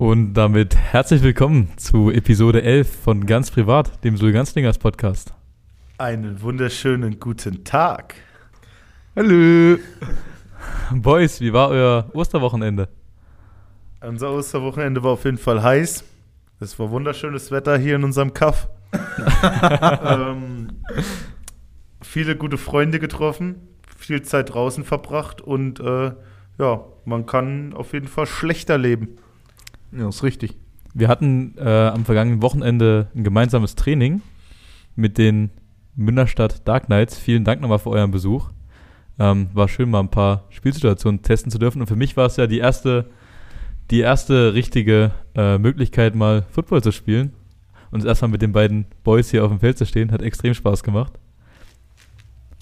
Und damit herzlich willkommen zu Episode 11 von Ganz Privat, dem Sul Ganzlingers Podcast. Einen wunderschönen guten Tag. Hallo. Boys, wie war euer Osterwochenende? Unser Osterwochenende war auf jeden Fall heiß. Es war wunderschönes Wetter hier in unserem Kaff. ähm, viele gute Freunde getroffen, viel Zeit draußen verbracht und äh, ja, man kann auf jeden Fall schlechter leben. Ja, ist richtig. Wir hatten äh, am vergangenen Wochenende ein gemeinsames Training mit den Münderstadt Dark Knights. Vielen Dank nochmal für euren Besuch. Ähm, war schön, mal ein paar Spielsituationen testen zu dürfen. Und für mich war es ja die erste, die erste richtige äh, Möglichkeit, mal Football zu spielen. Und erstmal mit den beiden Boys hier auf dem Feld zu stehen, hat extrem Spaß gemacht.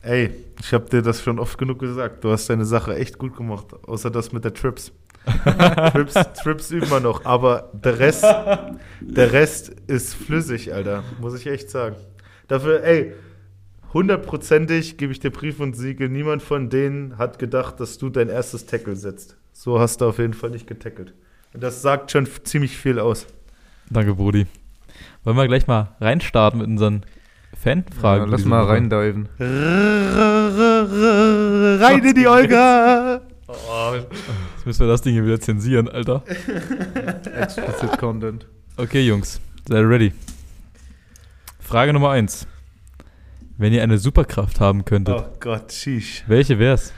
Ey, ich habe dir das schon oft genug gesagt. Du hast deine Sache echt gut gemacht, außer das mit der Trips. Trips, Trips üben wir noch, aber der Rest, der Rest ist flüssig, Alter. Muss ich echt sagen. Dafür, ey, hundertprozentig gebe ich dir Brief und Siegel. Niemand von denen hat gedacht, dass du dein erstes Tackle setzt. So hast du auf jeden Fall nicht getackelt. Und das sagt schon ziemlich viel aus. Danke, Brudi. Wollen wir gleich mal reinstarten mit unseren Fanfragen? Ja, lass mal reindiven. Rein in die Olga! Oh, jetzt müssen wir das Ding hier wieder zensieren, Alter. Explicit Content. Okay, Jungs, seid ready? Frage Nummer 1. Wenn ihr eine Superkraft haben könntet, Oh Gott, sheesh. welche wär's?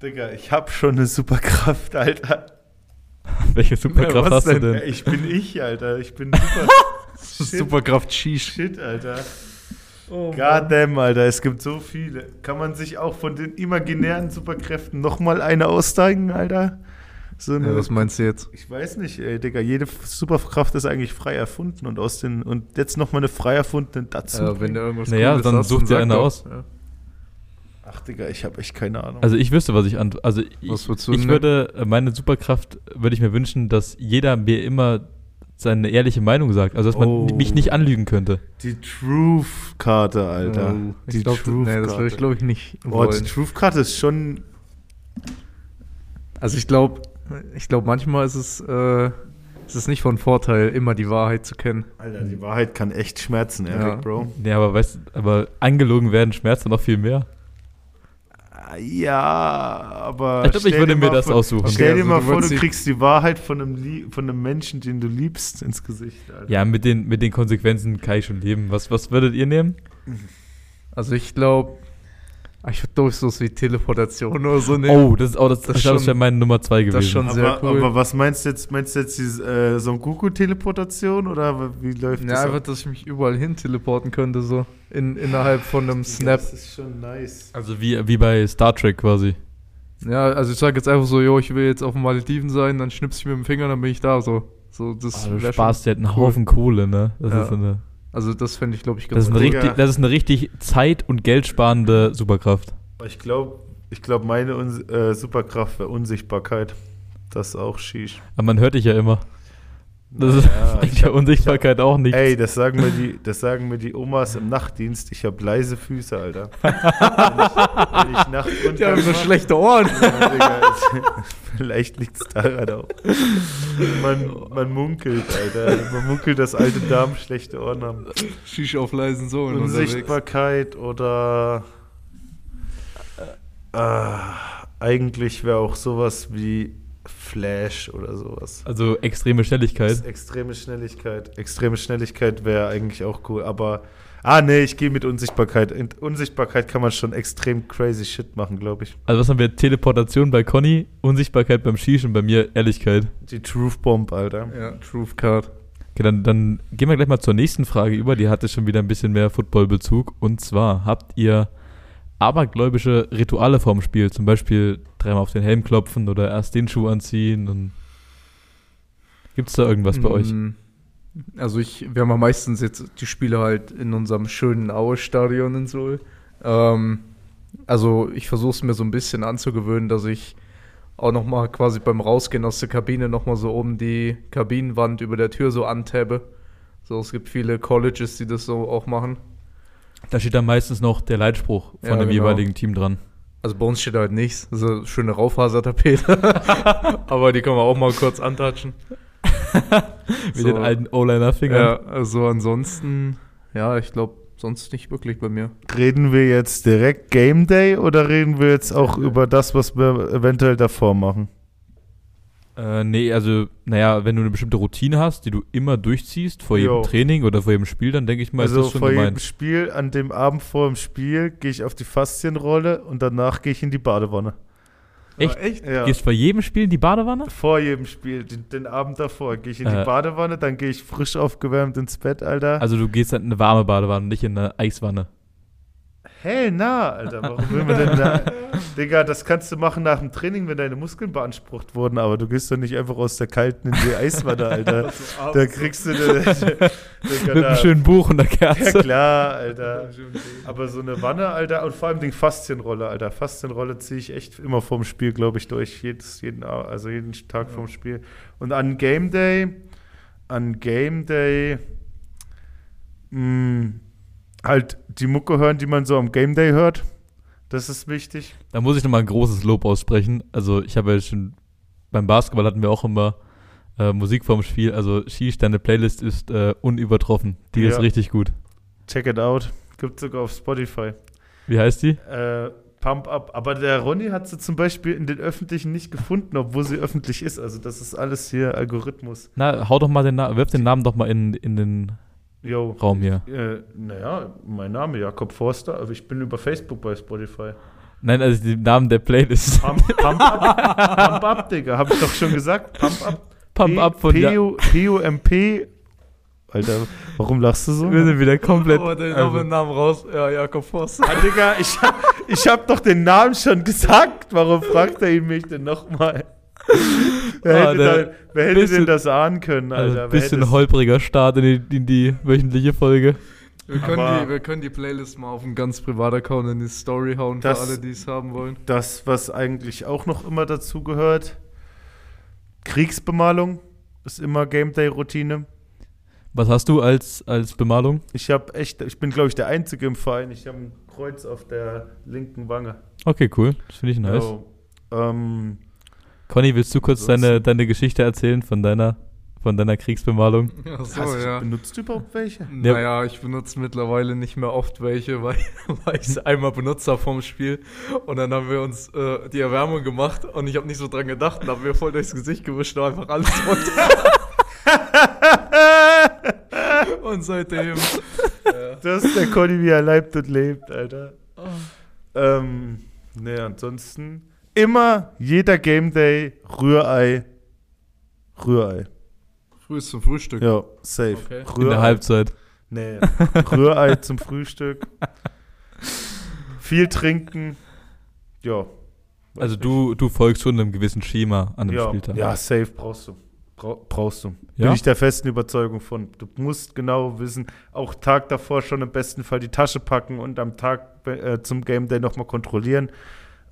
Digga, ich hab schon eine Superkraft, Alter. Welche Superkraft was hast du denn? denn? Ja, ich bin ich, Alter. Ich bin super. Superkraft Sheesh. Shit, Alter. Goddamn, Alter. Es gibt so viele. Kann man sich auch von den imaginären Superkräften nochmal eine aussteigen, Alter? So eine, Ja, was meinst du jetzt? ich weiß nicht, ey, Digga. Jede Superkraft ist eigentlich frei erfunden und aus den und jetzt nochmal eine frei erfundene dazu. Äh, wenn du irgendwas Naja, Cooles dann hast, such dir eine doch. aus. Ja. Ach, Digga, ich habe echt keine Ahnung. Also ich wüsste, was ich an. Also ich, ich würde, äh, meine Superkraft würde ich mir wünschen, dass jeder mir immer seine ehrliche Meinung sagt. Also dass man Oh. mich nicht anlügen könnte. die Truth-Karte, Alter. Oh, die ich glaub, nee, das würde ich glaube ich nicht Oh, die wollen. Truth-Karte ist schon. Also ich glaube, ich glaube manchmal ist es, äh, ist es nicht von Vorteil, immer die Wahrheit zu kennen. Alter, die Wahrheit kann echt schmerzen, Eric, Ja. Bro. Nee, aber weißt aber angelogen werden schmerzt dann noch viel mehr. Ja, aber. Ich glaub, ich würde mir das vor- aussuchen. Stell dir also mal du vor, du kriegst die Wahrheit von einem, Lie von einem Menschen, den du liebst, ins Gesicht. Alter. Ja, mit den, mit den Konsequenzen kann ich schon leben. Was, was würdet ihr nehmen? Also ich glaube, ich würde durch sowas wie Teleportation oder so nehmen. Oh, das ist auch das, Das ich glaube, das schon- wäre meine Nummer zwei das gewesen. schon- sehr aber, cool. aber was meinst du jetzt? Meinst du jetzt diese äh, Son Goku-Teleportation oder wie läuft Ja, das? einfach, ab? dass ich mich überall hin teleporten könnte, so in, innerhalb von einem Snap. Das ist schon nice. Also wie, wie bei Star Trek quasi. Ja, also ich sage jetzt einfach so, jo, ich will jetzt auf den Malediven sein, dann schnippst ich mit dem Finger, dann bin ich da, so. So, das Ah, du wär sparst dir halt einen cool. Haufen Kohle, ne? Das Ja. ist so eine, Also das fände ich, glaube ich, das ganz ist eine, richtig, das ist eine richtig zeit- und geldsparende Superkraft. Ich glaube, ich glaub, meine Un äh, Superkraft wäre Unsichtbarkeit. Das ist auch Shish. Aber man hört dich ja immer. Das ist Naja, bringt ich ja hab- Unsichtbarkeit auch nicht. Ey, das sagen, mir die, das sagen mir die Omas im Nachtdienst. Ich habe leise Füße, Alter. wenn ich, wenn ich Die haben so schlechte Ohren. Ja, Digga, Vielleicht liegt es daran auch. Man, man munkelt, Alter. Man munkelt, dass alte Damen schlechte Ohren haben. Schisch auf leisen Sohlen Unsichtbarkeit oder äh, eigentlich wäre auch sowas wie Flash oder sowas. Also extreme Schnelligkeit. Extreme Schnelligkeit. Extreme Schnelligkeit wäre eigentlich auch cool, aber ah nee, ich gehe mit Unsichtbarkeit. In Unsichtbarkeit kann man schon extrem crazy shit machen, glaube ich. Also was haben wir? Teleportation bei Conny, Unsichtbarkeit beim Schießen, bei mir Ehrlichkeit. Die Truth Bomb, Alter. Ja, Truth Card. Okay, dann, dann gehen wir gleich mal zur nächsten Frage über. Die hatte schon wieder ein bisschen mehr Football-Bezug. Und zwar, habt ihr abergläubische Rituale vorm Spiel? Zum Beispiel dreimal auf den Helm klopfen oder erst den Schuh anziehen? Und Gibt es da irgendwas bei euch? Mm, Also ich, wir haben ja meistens jetzt die Spiele halt in unserem schönen Aue-Stadion in Seoul. Ähm, also ich versuche es mir so ein bisschen anzugewöhnen, dass ich auch noch mal quasi beim Rausgehen aus der Kabine noch mal so oben die Kabinenwand über der Tür so antabe. So, es gibt viele Colleges, die das so auch machen. Da steht dann meistens noch der Leitspruch von Ja, dem genau. jeweiligen Team dran. Also bei uns steht halt nichts. So schöne Raufasertapete. Aber die können wir auch mal kurz antatschen. Mit den alten O-Liner-Fingern. Ja, also ansonsten, ja, ich glaube, sonst nicht wirklich bei mir. Reden wir jetzt direkt Game Day oder reden wir jetzt auch über das, was wir eventuell davor machen? Äh, nee, also, naja, wenn du eine bestimmte Routine hast, die du immer durchziehst, vor jedem Jo. Training oder vor jedem Spiel, dann denke ich mal, also ist das schon vor jedem gemeint. Spiel, an dem Abend vor dem Spiel, gehe ich auf die Faszienrolle und danach gehe ich in die Badewanne. Echt? echt? Ja. Gehst vor jedem Spiel in die Badewanne? Vor jedem Spiel, den, den Abend davor, gehe ich in die Äh. Badewanne, dann gehe ich frisch aufgewärmt ins Bett, Alter. Also du gehst dann in eine warme Badewanne, nicht in eine Eiswanne. Hell na, Alter, warum will man denn da? Digga, das kannst du machen nach dem Training, wenn deine Muskeln beansprucht wurden, aber du gehst doch nicht einfach aus der kalten in die Eiswanne, Alter. da kriegst du eine, Digga, Mit einem da, schönen Buch und der Ja Kerze. klar, Alter. Aber so eine Wanne, Alter, und vor allem die Faszienrolle, Alter. Faszienrolle ziehe ich echt immer vorm Spiel, glaube ich, durch. Jedes, jeden, also jeden Tag vorm Spiel. Und an Game Day, an Game Day, mh, halt die Mucke hören, die man so am Game Day hört. Das ist wichtig. Da muss ich nochmal ein großes Lob aussprechen. Also ich habe ja schon, beim Basketball hatten wir auch immer äh, Musik vorm Spiel. Also Shish, deine Playlist ist äh, unübertroffen. Die ist Ja. richtig gut. Check it out. Gibt sogar auf Spotify. Wie heißt die? Äh, Pump Up. Aber der Ronny hat sie zum Beispiel in den öffentlichen nicht gefunden, obwohl sie öffentlich ist. Also das ist alles hier Algorithmus. Na, hau doch mal den Namen, wirf den Namen doch mal in, in den Yo. Raum hier. Äh, naja, mein Name Jakob Forster, aber ich bin über Facebook bei Spotify. Nein, also den Namen der Playlist. Pump, Pump Up, Pump Up, Digga, hab ich doch schon gesagt. Pump Up. Pump P- Up von PUMP. Alter, warum lachst du so? Wir sind wieder komplett. Oh, den also, Namen raus. Ja, Jakob Voss. Ah, Digga, ich hab, ich hab doch den Namen schon gesagt. Warum fragt er ihn mich denn nochmal? Wer, Ah, hätte, der- da, wer hätte bisschen- denn das ahnen können, also Alter? ein bisschen holpriger Start in die, in die wöchentliche Folge. Wir können, Aber- die, wir können die Playlist mal auf einen ganz privaten Account in die Story hauen, für Das- alle, die es haben wollen. Das, was eigentlich auch noch immer dazu gehört, Kriegsbemalung ist immer Game Day Routine. Was hast du als, als Bemalung? Ich habe echt, ich bin glaube ich der Einzige im Verein. Ich habe ein Kreuz auf der linken Wange. Okay, cool. Das finde ich nice. Jo. Ähm, Conny, willst du kurz deine, deine Geschichte erzählen von deiner, von deiner Kriegsbemalung? Ach so, hast ja. benutzt du überhaupt welche? Naja, ich benutze mittlerweile nicht mehr oft welche, weil, weil ich es einmal benutzt habe vom Spiel. Und dann haben wir uns äh, die Erwärmung gemacht und ich habe nicht so dran gedacht und habe mir voll durchs Gesicht gewischt und einfach alles runter. und seitdem. ja. Das ist der Conny, wie er leibt und lebt, Alter. Ähm, ne, ansonsten immer jeder Game Day Rührei. Rührei. Früh zum Frühstück. Ja, safe. Okay. Rührei. In der Halbzeit. Nee, Rührei zum Frühstück. Viel trinken. Ja. Also du, du folgst schon einem gewissen Schema an einem ja, Spieltag. ja, safe brauchst du. Brau brauchst du. Ja? Bin ich der festen Überzeugung von. Du musst genau wissen, auch Tag davor schon im besten Fall die Tasche packen und am Tag äh, zum Game Day nochmal kontrollieren.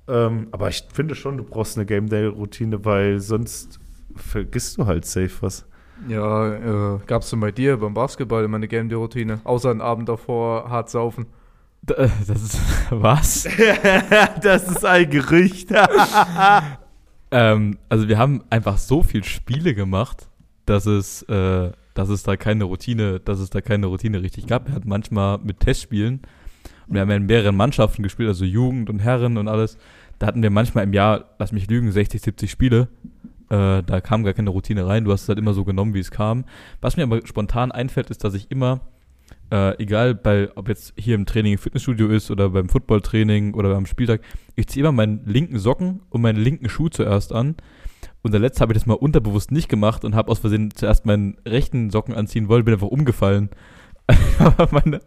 Ähm, aber ich finde schon, du brauchst eine Game Day-Routine, weil sonst vergisst du halt safe was. Ja, äh, gab's denn bei dir beim Basketball immer eine Game Day Routine? Außer einen Abend davor hart saufen. D- äh, Das ist, was? das ist ein Gerücht. ähm, also wir haben einfach so viel Spiele gemacht, dass es, äh, dass es da keine Routine, dass es da keine Routine richtig gab. Wir hatten manchmal mit Testspielen, wir haben ja in mehreren Mannschaften gespielt, also Jugend und Herren und alles. Da hatten wir manchmal im Jahr, lass mich lügen, 60, 70 Spiele. Äh, da kam gar keine Routine rein. Du hast es halt immer so genommen, wie es kam. Was mir aber spontan einfällt, ist, dass ich immer, äh, egal bei, ob jetzt hier im Training im Fitnessstudio ist oder beim Footballtraining oder beim Spieltag, ich ziehe immer meinen linken Socken und meinen linken Schuh zuerst an. Und der letzte habe ich das mal unterbewusst nicht gemacht und habe aus Versehen zuerst meinen rechten Socken anziehen wollen, bin einfach umgefallen. Aber meine,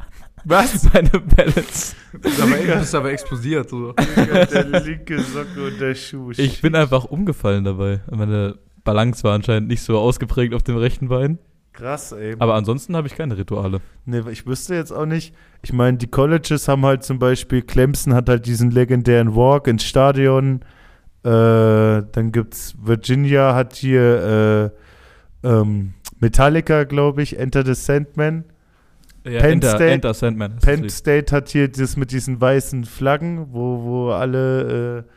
Was? meine Balance. Du bist aber, aber explodiert. So. der linke Socke und der Schuh. Ich bin einfach umgefallen dabei. Meine Balance war anscheinend nicht so ausgeprägt auf dem rechten Bein. Krass, ey. Aber ansonsten habe ich keine Rituale. Nee, ich wüsste jetzt auch nicht. Ich meine, die Colleges haben halt zum Beispiel, Clemson hat halt diesen legendären Walk ins Stadion. Äh, dann gibt's Virginia hat hier äh, ähm, Metallica, glaube ich, Enter the Sandman. Ja, Penn Enter, State- Enter Sandman. Penn State hat hier das mit diesen weißen Flaggen, wo, wo alle. Äh,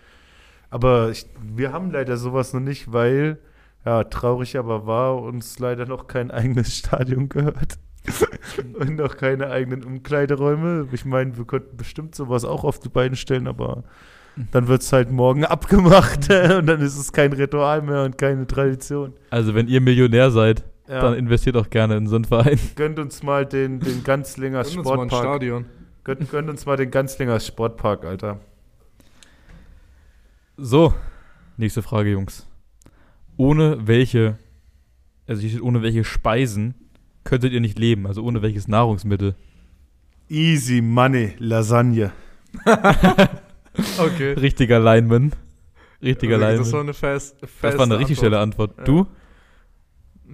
aber ich, wir haben leider sowas noch nicht, weil Ja, traurig aber war uns leider noch kein eigenes Stadion gehört. Und noch keine eigenen Umkleideräume. Ich meine, wir könnten bestimmt sowas auch auf die Beine stellen, aber dann wird es halt morgen abgemacht und dann ist es kein Ritual mehr und keine Tradition. Also, wenn ihr Millionär seid, Ja. dann investiert auch gerne in so einen Verein. Gönnt uns mal den, den Ganzlinger Gönn uns mal ein Sportpark. Stadion. Gönnt, gönnt uns mal den Ganzlinger Sportpark, Alter. So, nächste Frage, Jungs. Ohne welche, also hier steht, ohne welche Speisen könntet ihr nicht leben? Also ohne welches Nahrungsmittel? Easy Money Lasagne. Okay. Richtiger Lineman. Richtiger Okay, Lineman. das war eine fest, feste Das war eine richtig schnelle Antwort. Ja. Du?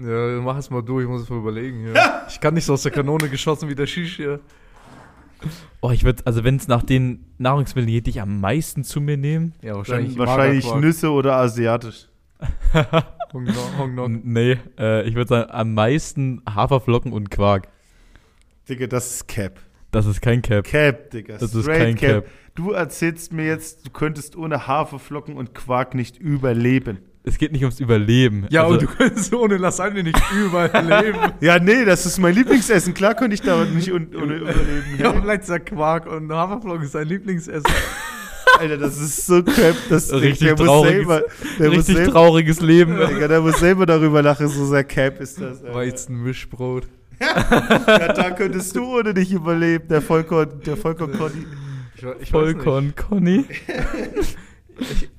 Ja, mach es mal du, ich muss es mal überlegen. Ja. ich kann nicht so aus der Kanone geschossen wie der Shish hier. Oh, ich würde, also wenn es nach den Nahrungsmitteln geht, die ich am meisten zu mir nehme. Ja, Wahrscheinlich, wahrscheinlich. Nüsse oder asiatisch. Hong Kong, Hong Kong. N- Nee, äh, ich würde sagen, am meisten Haferflocken und Quark. Digga, das ist Cap. Das ist kein Cap. Cap, Digga. Das ist kein Cap. Du erzählst mir jetzt, du könntest ohne Haferflocken und Quark nicht überleben. Es geht nicht ums Überleben. Ja, also, und du könntest ohne Lasagne nicht überleben. Ja, nee, das ist mein Lieblingsessen. Klar könnte ich da nicht un ohne überleben. ja, Ja, vielleicht ist der Quark und Haferflocken ist dein Lieblingsessen. Alter, das ist so Cap. Das, Richtig der muss trauriges- selber, der muss richtig selber, trauriges Leben. Digga, der muss selber darüber lachen, so sehr Cap ist das. Alter. Weizenmischbrot. Ja, da könntest du ohne dich überleben, der Vollkorn, der Vollkorn Conny. Ich, ich weiß Vollkorn Conny. Ich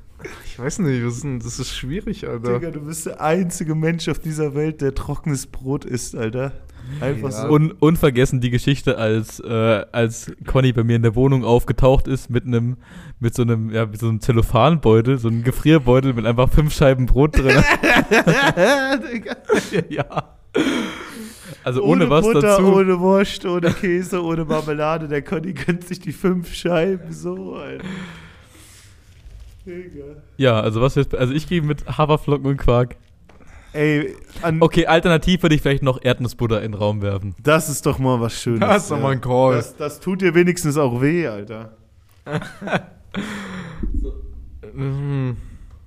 weiß nicht, was ist denn, das ist schwierig, Alter. Digga, du bist der einzige Mensch auf dieser Welt, der trockenes Brot isst, Alter. Einfach Ja. so. Un unvergessen die Geschichte, als, äh, als Conny bei mir in der Wohnung aufgetaucht ist mit einem, mit so einem, ja, mit so einem Zellophanbeutel, so einem Gefrierbeutel mit einfach fünf Scheiben Brot drin. Ja. Also ohne, was Butter, dazu. ohne Wurst, ohne Käse, ohne Marmelade. Der Conny gönnt sich die fünf Scheiben so, Alter. Ja, also was jetzt, also ich gehe mit Haferflocken und Quark. Ey, an, Okay, alternativ würde ich vielleicht noch Erdnussbutter in den Raum werfen. das ist doch mal was Schönes. Das ist doch mal ein Call. Das, das tut dir wenigstens auch weh, Alter. Mhm.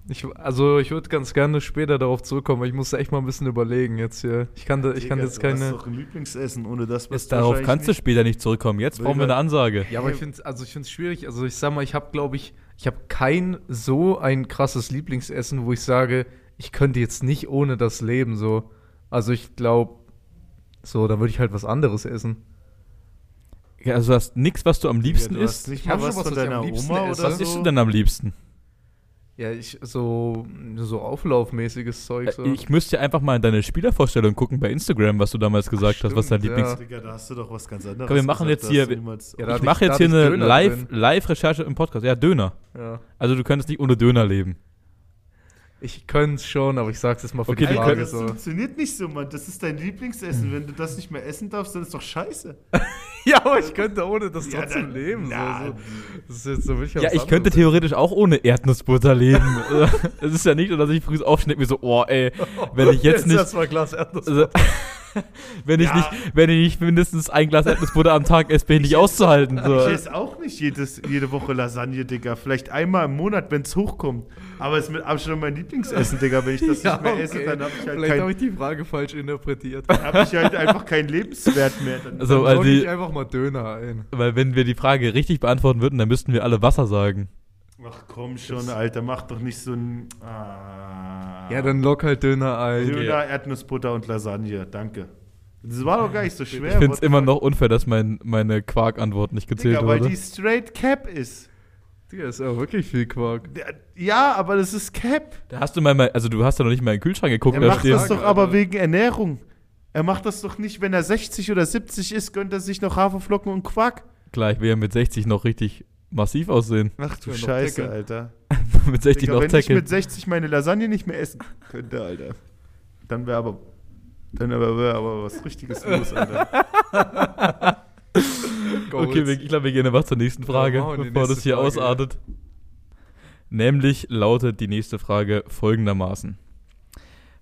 Ich, also ich würde ganz gerne später darauf zurückkommen, aber ich muss echt mal ein bisschen überlegen jetzt hier. Ich kann, da, ich kann Digga, jetzt Du hast keine. doch ein Lieblingsessen, ohne das was Jetzt darauf kannst du später nicht zurückkommen. Jetzt brauchen wir eine Ansage. Ja, aber ich finde also ich finde es schwierig. Also ich sag mal, ich habe glaube ich, ich habe kein so ein krasses Lieblingsessen, wo ich sage, ich könnte jetzt nicht ohne das leben so. Also ich glaube, so, da würde ich halt was anderes essen. Ja, also du hast nichts, was du am liebsten du hast isst. Ich mal hab was schon was, von was ich am deiner liebsten Oma esse. oder Was so? isst du denn am liebsten? Ja, ich so so auflaufmäßiges Zeug so. Äh, Ich müsste einfach mal in deine Spielervorstellung gucken bei Instagram, was du damals gesagt Ach, hast, was dein stimmt, Lieblings... ja. Digga, da hast du doch was ganz anderes. Komm, wir machen gesagt, jetzt hier- Ja, Ich mache jetzt hier eine Döner Live-. Live-Recherche im Podcast. Ja, Döner. ja. Also du könntest nicht ohne Döner leben. Ich könnte es schon, aber ich sag's jetzt mal für Okay, die Frage das so. funktioniert nicht so, Mann. Das ist dein Lieblingsessen. Wenn du das nicht mehr essen darfst, dann ist doch scheiße. Ja, aber ich könnte ohne das Ja, trotzdem dann- leben. na, so, so. Das ist jetzt so wirklich Ja, ich könnte theoretisch auch ohne Erdnussbutter leben. Es ist ja nicht so, dass ich früh aufschnitt mir so, oh ey, wenn ich jetzt nicht... erstmal Glas Erdnussbutter. Also, wenn, ich Ja. nicht, wenn ich nicht mindestens ein Glas Erdnussbutter am Tag esse, bin ich nicht auszuhalten. So. Ich esse auch nicht jedes, jede Woche Lasagne, Digga. Vielleicht einmal im Monat, wenn es hochkommt. Aber es ist mit Abstand mein Lieblingsessen, Digga. Wenn ich das nicht mehr esse, dann habe ich halt Vielleicht habe ich die Frage falsch interpretiert. hab ich halt einfach keinen Lebenswert mehr. Dann, Also, Dann weil, logge ich einfach mal Döner ein. weil wenn wir die Frage richtig beantworten würden, dann müssten wir alle Wasser sagen. Ach komm schon, Alter. Mach doch nicht so ein... Ah. Ja, dann lock halt Döner ein. Döner, Erdnussbutter und Lasagne. Danke. Das war doch gar nicht so schwer. Ich finde es immer noch unfair, dass mein, meine Quark-Antwort nicht gezählt Digga, weil wurde. die straight Cap ist. Digga, ist ja wirklich viel Quark. Ja, aber das ist Cap. Da hast du mal, mal- also du hast ja noch nicht mal in den Kühlschrank geguckt, Er da macht steht. das doch aber- wegen Ernährung. Er macht das doch nicht, wenn er 60 oder 70 ist, gönnt er sich noch Haferflocken und Quark. Klar, ich will ja mit 60 noch richtig massiv aussehen. Ach du Ja, Scheiße, Deckel. Alter. mit 60 Digga, noch wenn ich mit 60 meine Lasagne nicht mehr essen könnte, Alter, dann wäre aber, dann wär, wär aber was Richtiges los, Alter. Okay, wir, ich glaube, wir gehen einfach zur nächsten Frage, wir die bevor das hier Frage, ausartet. Nämlich lautet die nächste Frage folgendermaßen.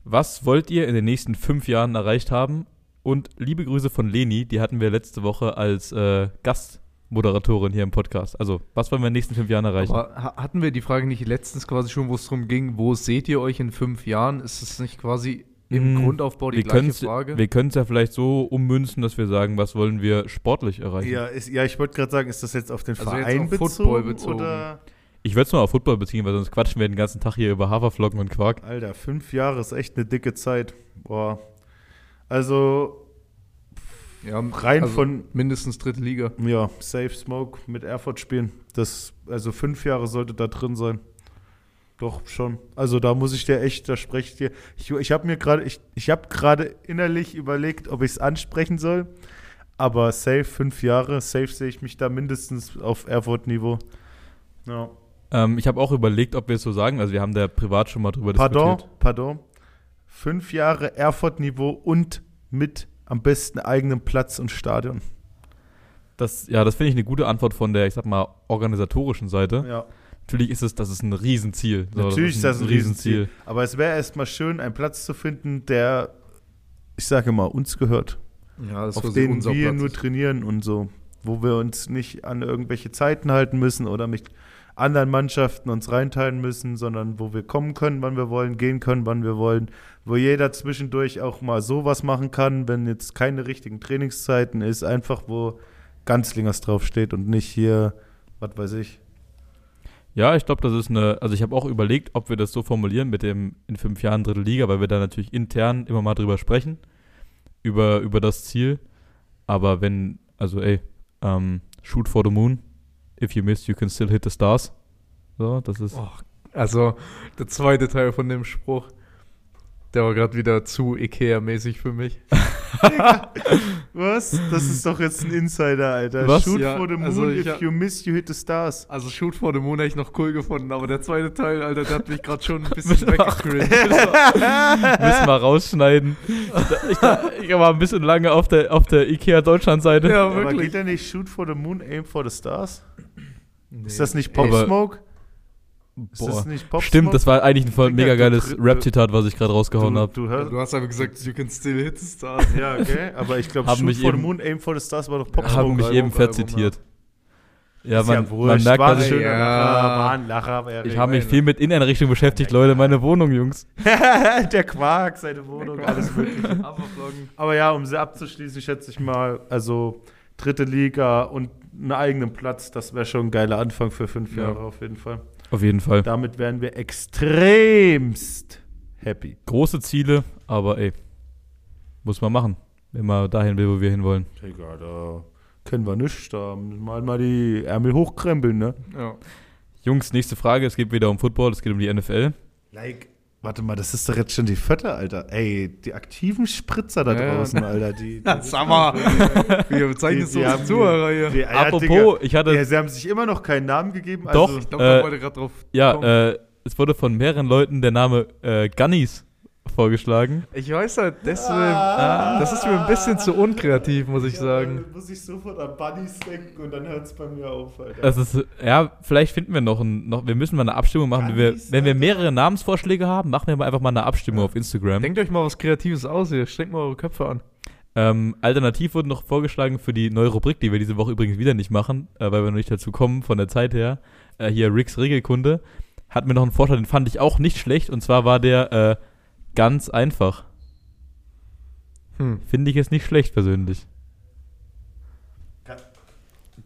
Was wollt ihr in den nächsten fünf Jahren erreicht haben? Und liebe Grüße von Leni, die hatten wir letzte Woche als äh, Gast Moderatorin hier im Podcast. Also, was wollen wir in den nächsten fünf Jahren erreichen? Aber ha- hatten wir die Frage nicht letztens quasi schon, wo es darum ging, wo seht ihr euch in fünf Jahren? Ist es nicht quasi im Mm, Grundaufbau die wir gleiche Frage? Wir können es ja vielleicht so ummünzen, dass wir sagen, was wollen wir sportlich erreichen. Ja, ist, ja ich wollte gerade sagen, ist das jetzt auf den Also jetzt Verein auf bezogen, Football bezogen. oder? Ich würde es mal auf Football beziehen, weil sonst quatschen wir den ganzen Tag hier über Haferflocken und Quark. Alter, fünf Jahre ist echt eine dicke Zeit. Boah. Also, ja, rein also von- mindestens dritte Liga. ja, Safe Smoke mit Erfurt spielen. Das, also fünf Jahre sollte da drin sein. Doch, schon. Also da muss ich dir echt, da spreche ich dir. Ich, ich habe mir gerade, ich, ich habe gerade innerlich überlegt, ob ich es ansprechen soll. Aber safe fünf Jahre, safe sehe ich mich da mindestens auf Erfurt-Niveau. Ja. Ähm, ich habe auch überlegt, ob wir es so sagen. Also, wir haben da privat schon mal drüber Pardon, diskutiert. pardon. Fünf Jahre Erfurt-Niveau und mit am besten eigenem Platz und Stadion. Das, ja, das finde ich eine gute Antwort von der, ich sag mal, organisatorischen Seite. Ja. Natürlich ist es, das ist ein Riesenziel. So, Natürlich ist das ein Riesenziel. Aber es wäre erstmal schön, einen Platz zu finden, der, ich sage mal, uns gehört. Ja, das auf denen unser wir Platz nur ist. trainieren und so. Wo wir uns nicht an irgendwelche Zeiten halten müssen oder mit anderen Mannschaften uns reinteilen müssen, sondern wo wir kommen können, wann wir wollen, gehen können, wann wir wollen. Wo jeder zwischendurch auch mal sowas machen kann, wenn jetzt keine richtigen Trainingszeiten ist. Einfach, wo Ganzlingers draufsteht und nicht hier, was weiß ich. Ja, ich glaube, das ist eine, also ich habe auch überlegt, ob wir das so formulieren mit dem in fünf Jahren dritte Liga, weil wir da natürlich intern immer mal drüber sprechen, über, über das Ziel. Aber wenn, also ey, ähm, shoot for the moon, if you miss, you can still hit the stars. So, das ist, Oh, also der zweite Teil von dem Spruch, der war gerade wieder zu Ikea-mäßig für mich. Was? Das ist doch jetzt ein Insider, Alter. Was? Shoot Ja, for the moon, also if hab- you miss, you hit the stars. Also Shoot for the Moon hätte ich noch cool gefunden, aber der zweite Teil, Alter, der hat mich gerade schon ein bisschen weggegrillt. müssen wir rausschneiden. Ich, ich, ich war ein bisschen lange auf der, auf der Ikea Deutschland-Seite. Ja, Aber wirklich. geht der nicht Shoot for the moon, aim for the stars? Nee. Ist das nicht Pop Smoke? Ist Boah. das nicht Pop Stimmt, das war eigentlich ein voll Digga, mega geiles Rap-Zitat, was ich gerade rausgehauen habe. du Ja. Du hast aber gesagt, you can still hit the stars. Ja, okay. Aber ich glaube, Haben Shoot mich for the eben- moon, aim for the stars war doch Pop Ja, Habe Smoke. mich Album, eben verzitiert. Ja, Ist man, wurscht. man merkt, dass ich, Ja. Lacher, ich habe mich viel mit Inneneinrichtung beschäftigt, Leute. Meine Wohnung, Jungs. Der Quark, seine Wohnung, alles mögliche. Aber ja, um sie abzuschließen, schätze ich mal, also dritte Liga und einen eigenen Platz, das wäre schon ein geiler Anfang für fünf Ja. Jahre auf jeden Fall. Auf jeden Fall. Damit wären wir extremst happy. Große Ziele, aber ey, muss man machen, wenn man dahin will, wo wir hinwollen. Digga, da können wir nichts, da müssen wir halt mal die Ärmel hochkrempeln, ne? Ja. Jungs, nächste Frage. Es geht wieder um Football, es geht um die NFL. Like, warte mal, das ist doch jetzt schon die vierte, Alter. Ey, die aktiven Spritzer da Ja. draußen, Alter, die. die Sag mal, wir bezeichnen so die unsere haben- Zuhörer hier. die- Apropos, Digga, ich hatte, ja, sie haben sich immer noch keinen Namen gegeben. Doch. Also, Ich glaube, Äh, da wollte gerade drauf kommen. ja, äh, es wurde von mehreren Leuten der Name äh, Gunnies vorgeschlagen. Ich weiß halt, das, äh, Ah. das ist mir ein bisschen zu unkreativ, muss ich Ja, sagen. dann muss ich sofort an Bunnies denken und dann hört es bei mir auf, Alter. Das ist, ja, vielleicht finden wir noch, ein, noch wir müssen mal eine Abstimmung machen. Wenn wir, wenn wir mehrere Namensvorschläge haben, machen wir mal einfach mal eine Abstimmung auf Instagram. Denkt euch mal was Kreatives aus hier. Strengt mal eure Köpfe an. Ähm, alternativ wurde noch vorgeschlagen für die neue Rubrik, die wir diese Woche übrigens wieder nicht machen, äh, weil wir noch nicht dazu kommen von der Zeit her. Äh, hier Ricks Regelkunde hat mir noch einen Vorschlag, den fand ich auch nicht schlecht. Und zwar war der äh, ganz einfach. Hm. Finde ich jetzt nicht schlecht persönlich.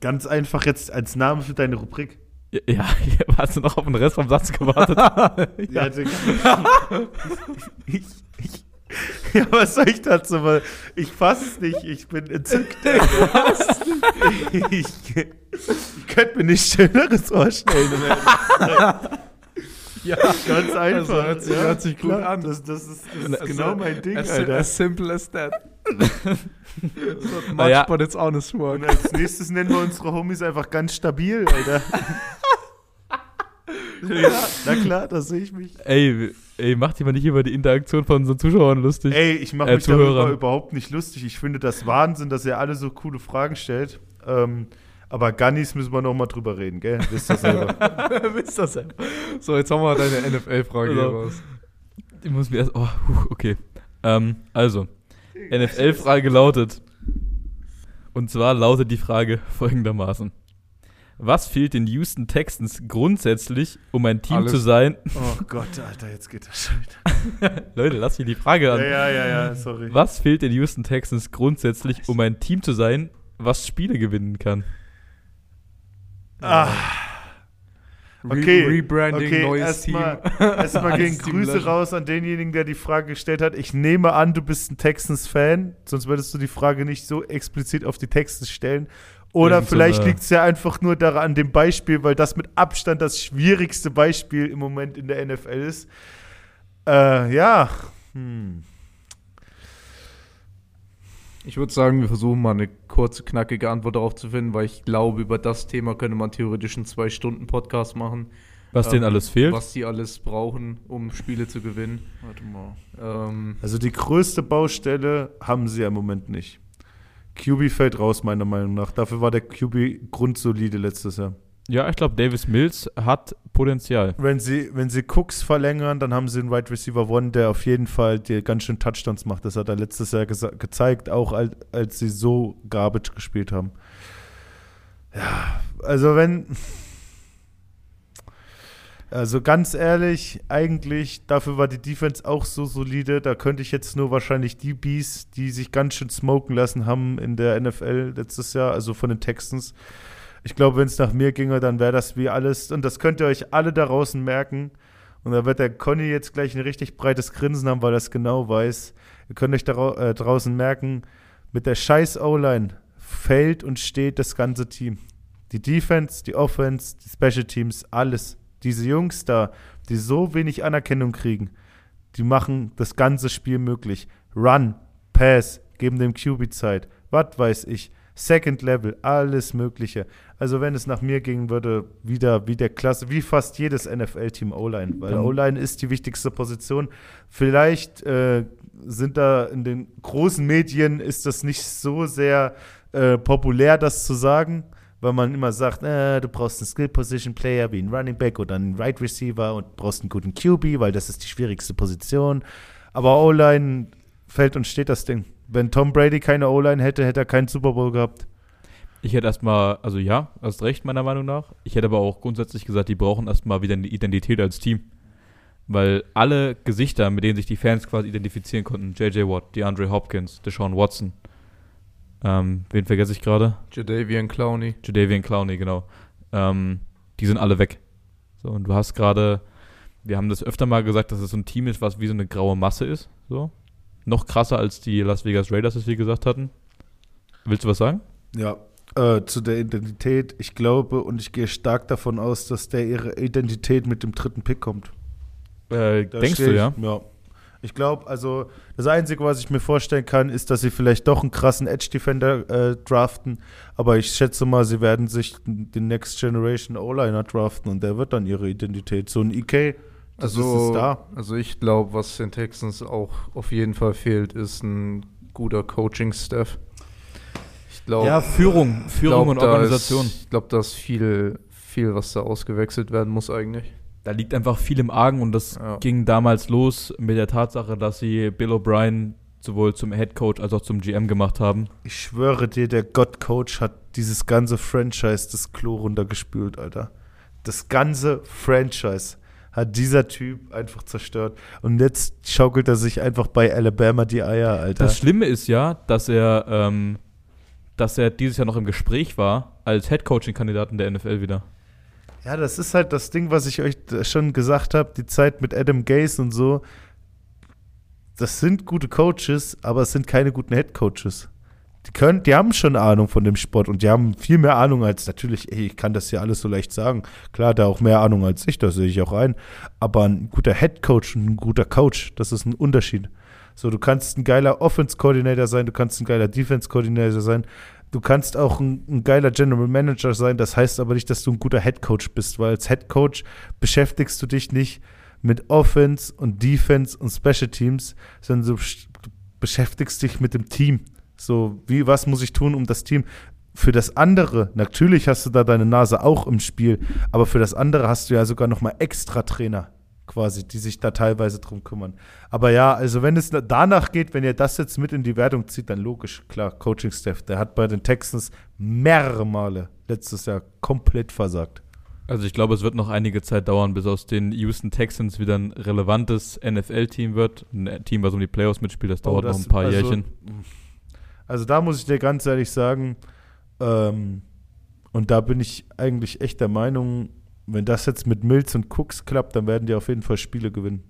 Ganz einfach jetzt als Name für deine Rubrik. Ja, ja, hast du noch auf den Rest vom Satz gewartet? Ja, Digga. ich, ich, ja, was soll ich dazu? Ich fass es nicht, ich bin entzückt. ich, ich könnte mir nichts Schöneres vorstellen. Ja, Ganz einfach. Also, hört sich- hört sich gut klar. an. Das, das ist, das ist Also, genau mein Ding, as, Alter. as simple as that. so much, Naja. but it's honest work. Und als nächstes nennen wir unsere Homies einfach ganz stabil, Alter. ja, na klar, da sehe ich mich. ey, ey, mach dich mal nicht über die Interaktion von unseren Zuschauern lustig. Ey, ich mache Äh, mich darüber Zuhörern. überhaupt nicht lustig. Ich finde das Wahnsinn, dass ihr alle so coole Fragen stellt. Ähm, aber Gunnies müssen wir noch mal drüber reden, gell? Wisst ihr selber. Wisst das selber. So, jetzt haben wir deine NFL-Frage Also. raus. Ich muss mir erst. Oh, okay. Ähm, also, NFL-Frage lautet. Und zwar lautet die Frage folgendermaßen: Was fehlt den Houston Texans grundsätzlich, um ein Team Alles. zu sein? Oh Gott, Alter, jetzt geht das schon wieder. Leute, lass mich die Frage an. Ja, ja, ja, ja, sorry. Was fehlt den Houston Texans grundsätzlich, um ein Team zu sein, was Spiele gewinnen kann? Ah, Re Okay, Rebranding, okay, neues erstmal- Team. erstmal gehen Grüße löschen. raus an denjenigen, der die Frage gestellt hat. Ich nehme an, du bist ein Texans-Fan, sonst würdest du die Frage nicht so explizit auf die Texans stellen. Oder Irgend so vielleicht eine- liegt es ja einfach nur daran an dem Beispiel, weil das mit Abstand das schwierigste Beispiel im Moment in der NFL ist. Äh, ja. Hm. Ich würde sagen, wir versuchen mal eine kurze, knackige Antwort darauf zu finden, weil ich glaube, über das Thema könnte man theoretisch einen Zwei-Stunden-Podcast machen. Was Ähm, denen alles fehlt? Was die alles brauchen, um Spiele zu gewinnen. Warte mal. Ähm, Also die größte Baustelle haben sie ja im Moment nicht. QB fällt raus, meiner Meinung nach. Dafür war der QB grundsolide letztes Jahr. Ja, ich glaube, Davis Mills hat Potenzial. Wenn sie, wenn sie Cooks verlängern, dann haben sie einen Wide Receiver One, der auf jeden Fall dir ganz schön Touchdowns macht. Das hat er letztes Jahr gezeigt, auch als, als sie so Garbage gespielt haben. Ja, also wenn. Also ganz ehrlich, eigentlich, dafür war die Defense auch so solide. Da könnte ich jetzt nur wahrscheinlich die Bees, die sich ganz schön smoken lassen haben in der NFL letztes Jahr, also von den Texans. Ich glaube, wenn es nach mir ginge, dann wäre das wie alles. Und das könnt ihr euch alle da draußen merken. Und da wird der Conny jetzt gleich ein richtig breites Grinsen haben, weil er es genau weiß. Ihr könnt euch da äh, draußen merken, mit der scheiß O-Line fällt und steht das ganze Team. Die Defense, die Offense, die Special Teams, alles. Diese Jungs da, die so wenig Anerkennung kriegen, die machen das ganze Spiel möglich. Run, Pass, geben dem QB Zeit, was weiß ich. Second Level, alles Mögliche. Also wenn es nach mir gehen würde, wieder wie der Klasse, wie fast jedes NFL-Team O-Line, weil O-Line ist die wichtigste Position. Vielleicht äh, sind da in den großen Medien ist das nicht so sehr äh, populär, das zu sagen, weil man immer sagt, äh, du brauchst einen Skill-Position-Player wie einen Running Back oder einen Right Receiver und brauchst einen guten QB, weil das ist die schwierigste Position. Aber O-Line fällt und steht das Ding. Wenn Tom Brady keine O-Line hätte, hätte er keinen Super Bowl gehabt. Ich hätte erstmal, also ja, hast recht, meiner Meinung nach. Ich hätte aber auch grundsätzlich gesagt, die brauchen erstmal wieder eine Identität als Team. Weil alle Gesichter, mit denen sich die Fans quasi identifizieren konnten, JJ Watt, DeAndre Hopkins, Deshaun Watson, ähm, wen vergesse ich gerade? Jadavian Clowney. Jadavian Clowney, genau. Ähm, die sind alle weg. So, und du hast gerade, wir haben das öfter mal gesagt, dass es so ein Team ist, was wie so eine graue Masse ist. So. Noch krasser als die Las Vegas Raiders, was wir gesagt hatten. Willst du was sagen? Ja. Äh, zu der Identität, ich glaube und ich gehe stark davon aus, dass der ihre Identität mit dem dritten Pick kommt. Äh, denkst du, ich, ja? Ja. Ich glaube, also das Einzige, was ich mir vorstellen kann, ist, dass sie vielleicht doch einen krassen Edge-Defender äh, draften. Aber ich schätze mal, sie werden sich den Next Generation O-Liner draften und der wird dann ihre Identität. So ein EK, das Also, ist es da. also ich glaube, was den Texans auch auf jeden Fall fehlt, ist ein guter Coaching-Staff. Ich glaube, Ja, Führung, Führung und Organisation. Ist, ich glaube, da ist viel, viel, was da ausgewechselt werden muss eigentlich. Da liegt einfach viel im Argen und das Ja. ging damals los mit der Tatsache, dass sie Bill O'Brien sowohl zum Head Coach als auch zum GM gemacht haben. Ich schwöre dir, der God-Coach hat dieses ganze Franchise das Klo runtergespült, Alter. Das ganze Franchise hat dieser Typ einfach zerstört. Und jetzt schaukelt er sich einfach bei Alabama die Eier, Alter. Das Schlimme ist ja, dass er, ähm, dass er dieses Jahr noch im Gespräch war als Head Coaching Kandidaten der NFL wieder. Ja, das ist halt das Ding, was ich euch schon gesagt habe, die Zeit mit Adam Gase und so. Das sind gute Coaches, aber es sind keine guten Head Coaches. Die können, die haben schon Ahnung von dem Sport und die haben viel mehr Ahnung als natürlich, ey, ich kann das ja alles so leicht sagen. Klar, der auch mehr Ahnung als ich, das sehe ich auch ein. Aber ein guter Head Coach und ein guter Coach, das ist ein Unterschied. So, du kannst ein geiler Offense Coordinator sein, du kannst ein geiler Defense Coordinator sein, du kannst auch ein, ein geiler General Manager sein. Das heißt aber nicht, dass du ein guter Head Coach bist, weil als Head Coach beschäftigst du dich nicht mit Offense und Defense und Special Teams, sondern du beschäftigst dich mit dem Team. So, wie, was muss ich tun, um das Team für das andere, natürlich hast du da deine Nase auch im Spiel, aber für das andere hast du ja sogar nochmal extra Trainer, quasi, die sich da teilweise drum kümmern. Aber ja, also wenn es danach geht, wenn ihr das jetzt mit in die Wertung zieht, dann logisch, klar, Coaching-Staff, der hat bei den Texans mehrere Male letztes Jahr komplett versagt. Also ich glaube, es wird noch einige Zeit dauern, bis aus den Houston Texans wieder ein relevantes NFL-Team wird. Ein Team, was um die Playoffs mitspielt, das dauert Oh, das- noch ein paar also, Jährchen. Also da muss ich dir ganz ehrlich sagen, ähm, und da bin ich eigentlich echt der Meinung, wenn das jetzt mit Mills und Cooks klappt, dann werden die auf jeden Fall Spiele gewinnen.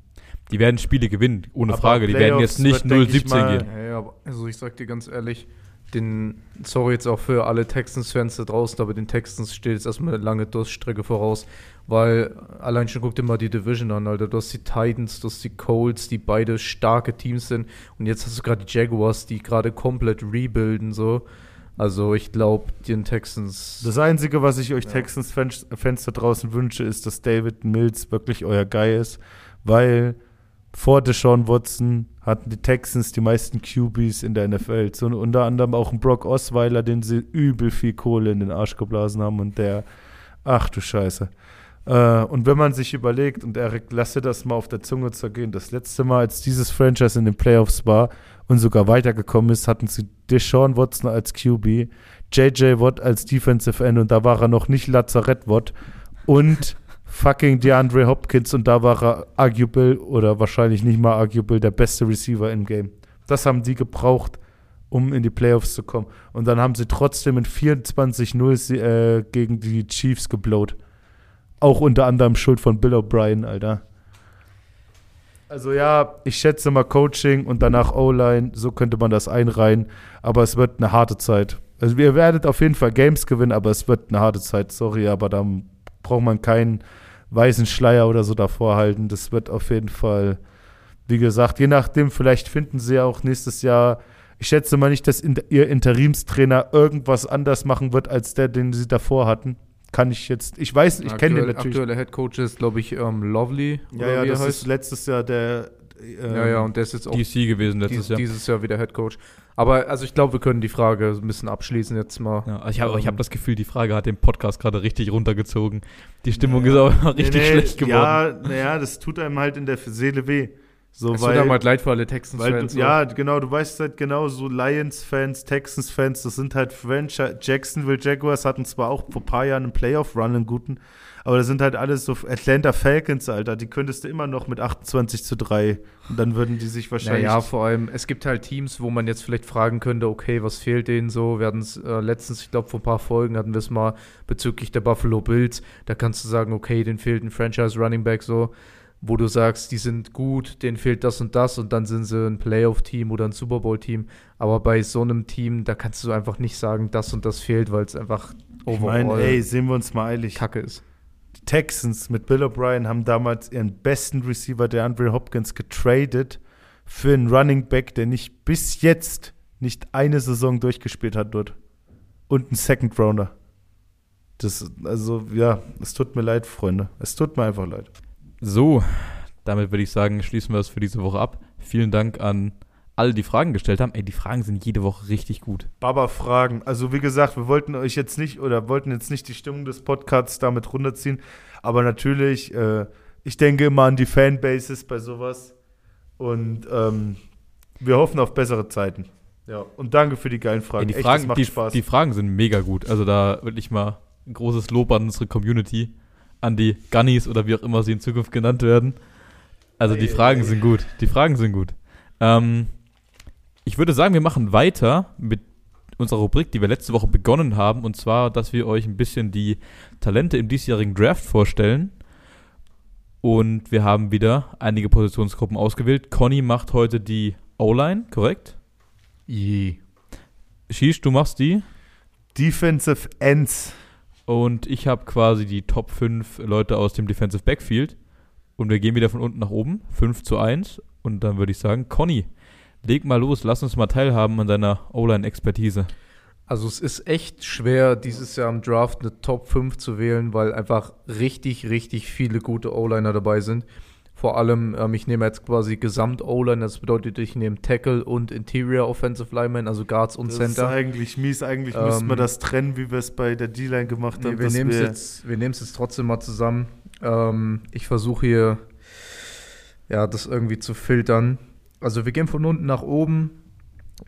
Die werden Spiele gewinnen, ohne Aber Frage. Die werden jetzt nicht wird, denk ich 0-17 mal- gehen. Ja, also ich sag dir ganz ehrlich, den, sorry jetzt auch für alle Texans-Fans da draußen, aber den Texans steht jetzt erstmal eine lange Durststrecke voraus, weil allein schon guck dir mal die Division an, Alter. Du hast die Titans, du hast die Colts, die beide starke Teams sind und jetzt hast du gerade die Jaguars, die gerade komplett rebuilden, so. Also ich glaube, den Texans. Das Einzige, was ich euch Ja. Texans-Fans Fans da draußen wünsche, ist, dass David Mills wirklich euer Guy ist, weil vor Deshaun Watson hatten die Texans die meisten QBs in der NFL. So unter anderem auch ein Brock Osweiler, den sie übel viel Kohle in den Arsch geblasen haben und der, ach du Scheiße. Äh, und wenn man sich überlegt, und Eric, lass dir das mal auf der Zunge zergehen, das letzte Mal, als dieses Franchise in den Playoffs war und sogar weitergekommen ist, hatten sie Deshaun Watson als QB, JJ Watt als Defensive End und da war er noch nicht Lazarett Watt und fucking DeAndre Hopkins und da war er arguable oder wahrscheinlich nicht mal arguable der beste Receiver im Game. Das haben die gebraucht, um in die Playoffs zu kommen. Und dann haben sie trotzdem in 24-0 sie- äh, gegen die Chiefs geblowt. Auch unter anderem Schuld von Bill O'Brien, Alter. Also ja, ich schätze mal Coaching und danach O-Line, so könnte man das einreihen. Aber es wird eine harte Zeit. Also ihr werdet auf jeden Fall Games gewinnen, aber es wird eine harte Zeit. Sorry, aber da braucht man keinen weißen Schleier oder so davor halten. Das wird auf jeden Fall, wie gesagt, je nachdem, vielleicht finden sie ja auch nächstes Jahr. Ich schätze mal nicht, dass ihr Interimstrainer irgendwas anders machen wird als der, den sie davor hatten. Kann ich jetzt, ich weiß, ich kenne den natürlich. Aktueller Head Coach ist, glaube ich, ähm, Lovely. Ja, ja, wie das heißt. ist letztes Jahr der. ähm, Ja, ja, und der ist jetzt auch DC gewesen letztes dies, Jahr. dieses Jahr wieder Head Coach. Aber also ich glaube, wir können die Frage ein bisschen abschließen jetzt mal. Ja, also ich habe ich hab Ähm, das Gefühl, die Frage hat den Podcast gerade richtig runtergezogen. Die Stimmung Ja. ist aber richtig Nee, nee, schlecht geworden. Ja, naja, das tut einem halt in der Seele weh. So, Es weil, wird halt leid für alle Texans-Fans. ja, genau, du weißt halt genau, so Lions-Fans, Texans-Fans, das sind halt Franchise. Jacksonville Jaguars hatten zwar auch vor ein paar Jahren einen Playoff-Run, einen guten, aber das sind halt alles so Atlanta Falcons, Alter, die könntest du immer noch mit 28 zu 3 und dann würden die sich wahrscheinlich. Naja, vor allem, es gibt halt Teams, wo man jetzt vielleicht fragen könnte, okay, was fehlt denen so? Wir hatten es äh, letztens, ich glaube, vor ein paar Folgen hatten wir es mal bezüglich der Buffalo Bills. Da kannst du sagen, okay, denen fehlt ein Franchise-Running Back so, wo du sagst, die sind gut, denen fehlt das und das und dann sind sie ein Playoff-Team oder ein Super Bowl-Team. Aber bei so einem Team, da kannst du einfach nicht sagen, das und das fehlt, weil es einfach ich meine, ey, sehen wir uns mal eilig. Kacke ist. Die Texans mit Bill O'Brien haben damals ihren besten Receiver, der Andre Hopkins, getradet für einen Running Back, der nicht bis jetzt nicht eine Saison durchgespielt hat dort. Und einen Second Rounder. Das, also, ja, es tut mir leid, Freunde. Es tut mir einfach leid. So, damit würde ich sagen, schließen wir es für diese Woche ab. Vielen Dank an alle, die Fragen gestellt haben. Ey, die Fragen sind jede Woche richtig gut. Baba Fragen. Also wie gesagt, wir wollten euch jetzt nicht oder wollten jetzt nicht die Stimmung des Podcasts damit runterziehen, aber natürlich, äh, ich denke immer an die Fanbases bei sowas und ähm, wir hoffen auf bessere Zeiten. Ja, und danke für die geilen Fragen. Ey, die, Echt, Fragen die, Spaß. die Fragen sind mega gut. Also da wirklich mal ein großes Lob an unsere Community, an die Gunnies oder wie auch immer sie in Zukunft genannt werden. Also die Fragen sind gut. Die Fragen sind gut. Ähm, ich würde sagen, wir machen weiter mit unserer Rubrik, die wir letzte Woche begonnen haben. Und zwar, dass wir euch ein bisschen die Talente im diesjährigen Draft vorstellen. Und wir haben wieder einige Positionsgruppen ausgewählt. Conny macht heute die O-Line, korrekt? Je. Shish, du machst die. Defensive Ends. Und ich habe quasi die Top 5 Leute aus dem Defensive Backfield. Und wir gehen wieder von unten nach oben. 5 zu 1. Und dann würde ich sagen, Conny, leg mal los. Lass uns mal teilhaben an deiner O-Line-Expertise. Also es ist echt schwer, dieses Jahr im Draft eine Top 5 zu wählen, weil einfach richtig, richtig viele gute O-Liner dabei sind. Vor allem, ähm, ich nehme jetzt quasi Gesamt-O-Line, das bedeutet, ich nehme Tackle und Interior Offensive Lineman, also Guards und Das ist Center. eigentlich mies. Eigentlich müssten wir Ähm, das trennen, wie wir es bei der D-Line gemacht haben. Nee, wir nehmen es jetzt, wir jetzt trotzdem mal zusammen. Ähm, ich versuche hier ja, das irgendwie zu filtern. Also wir gehen von unten nach oben.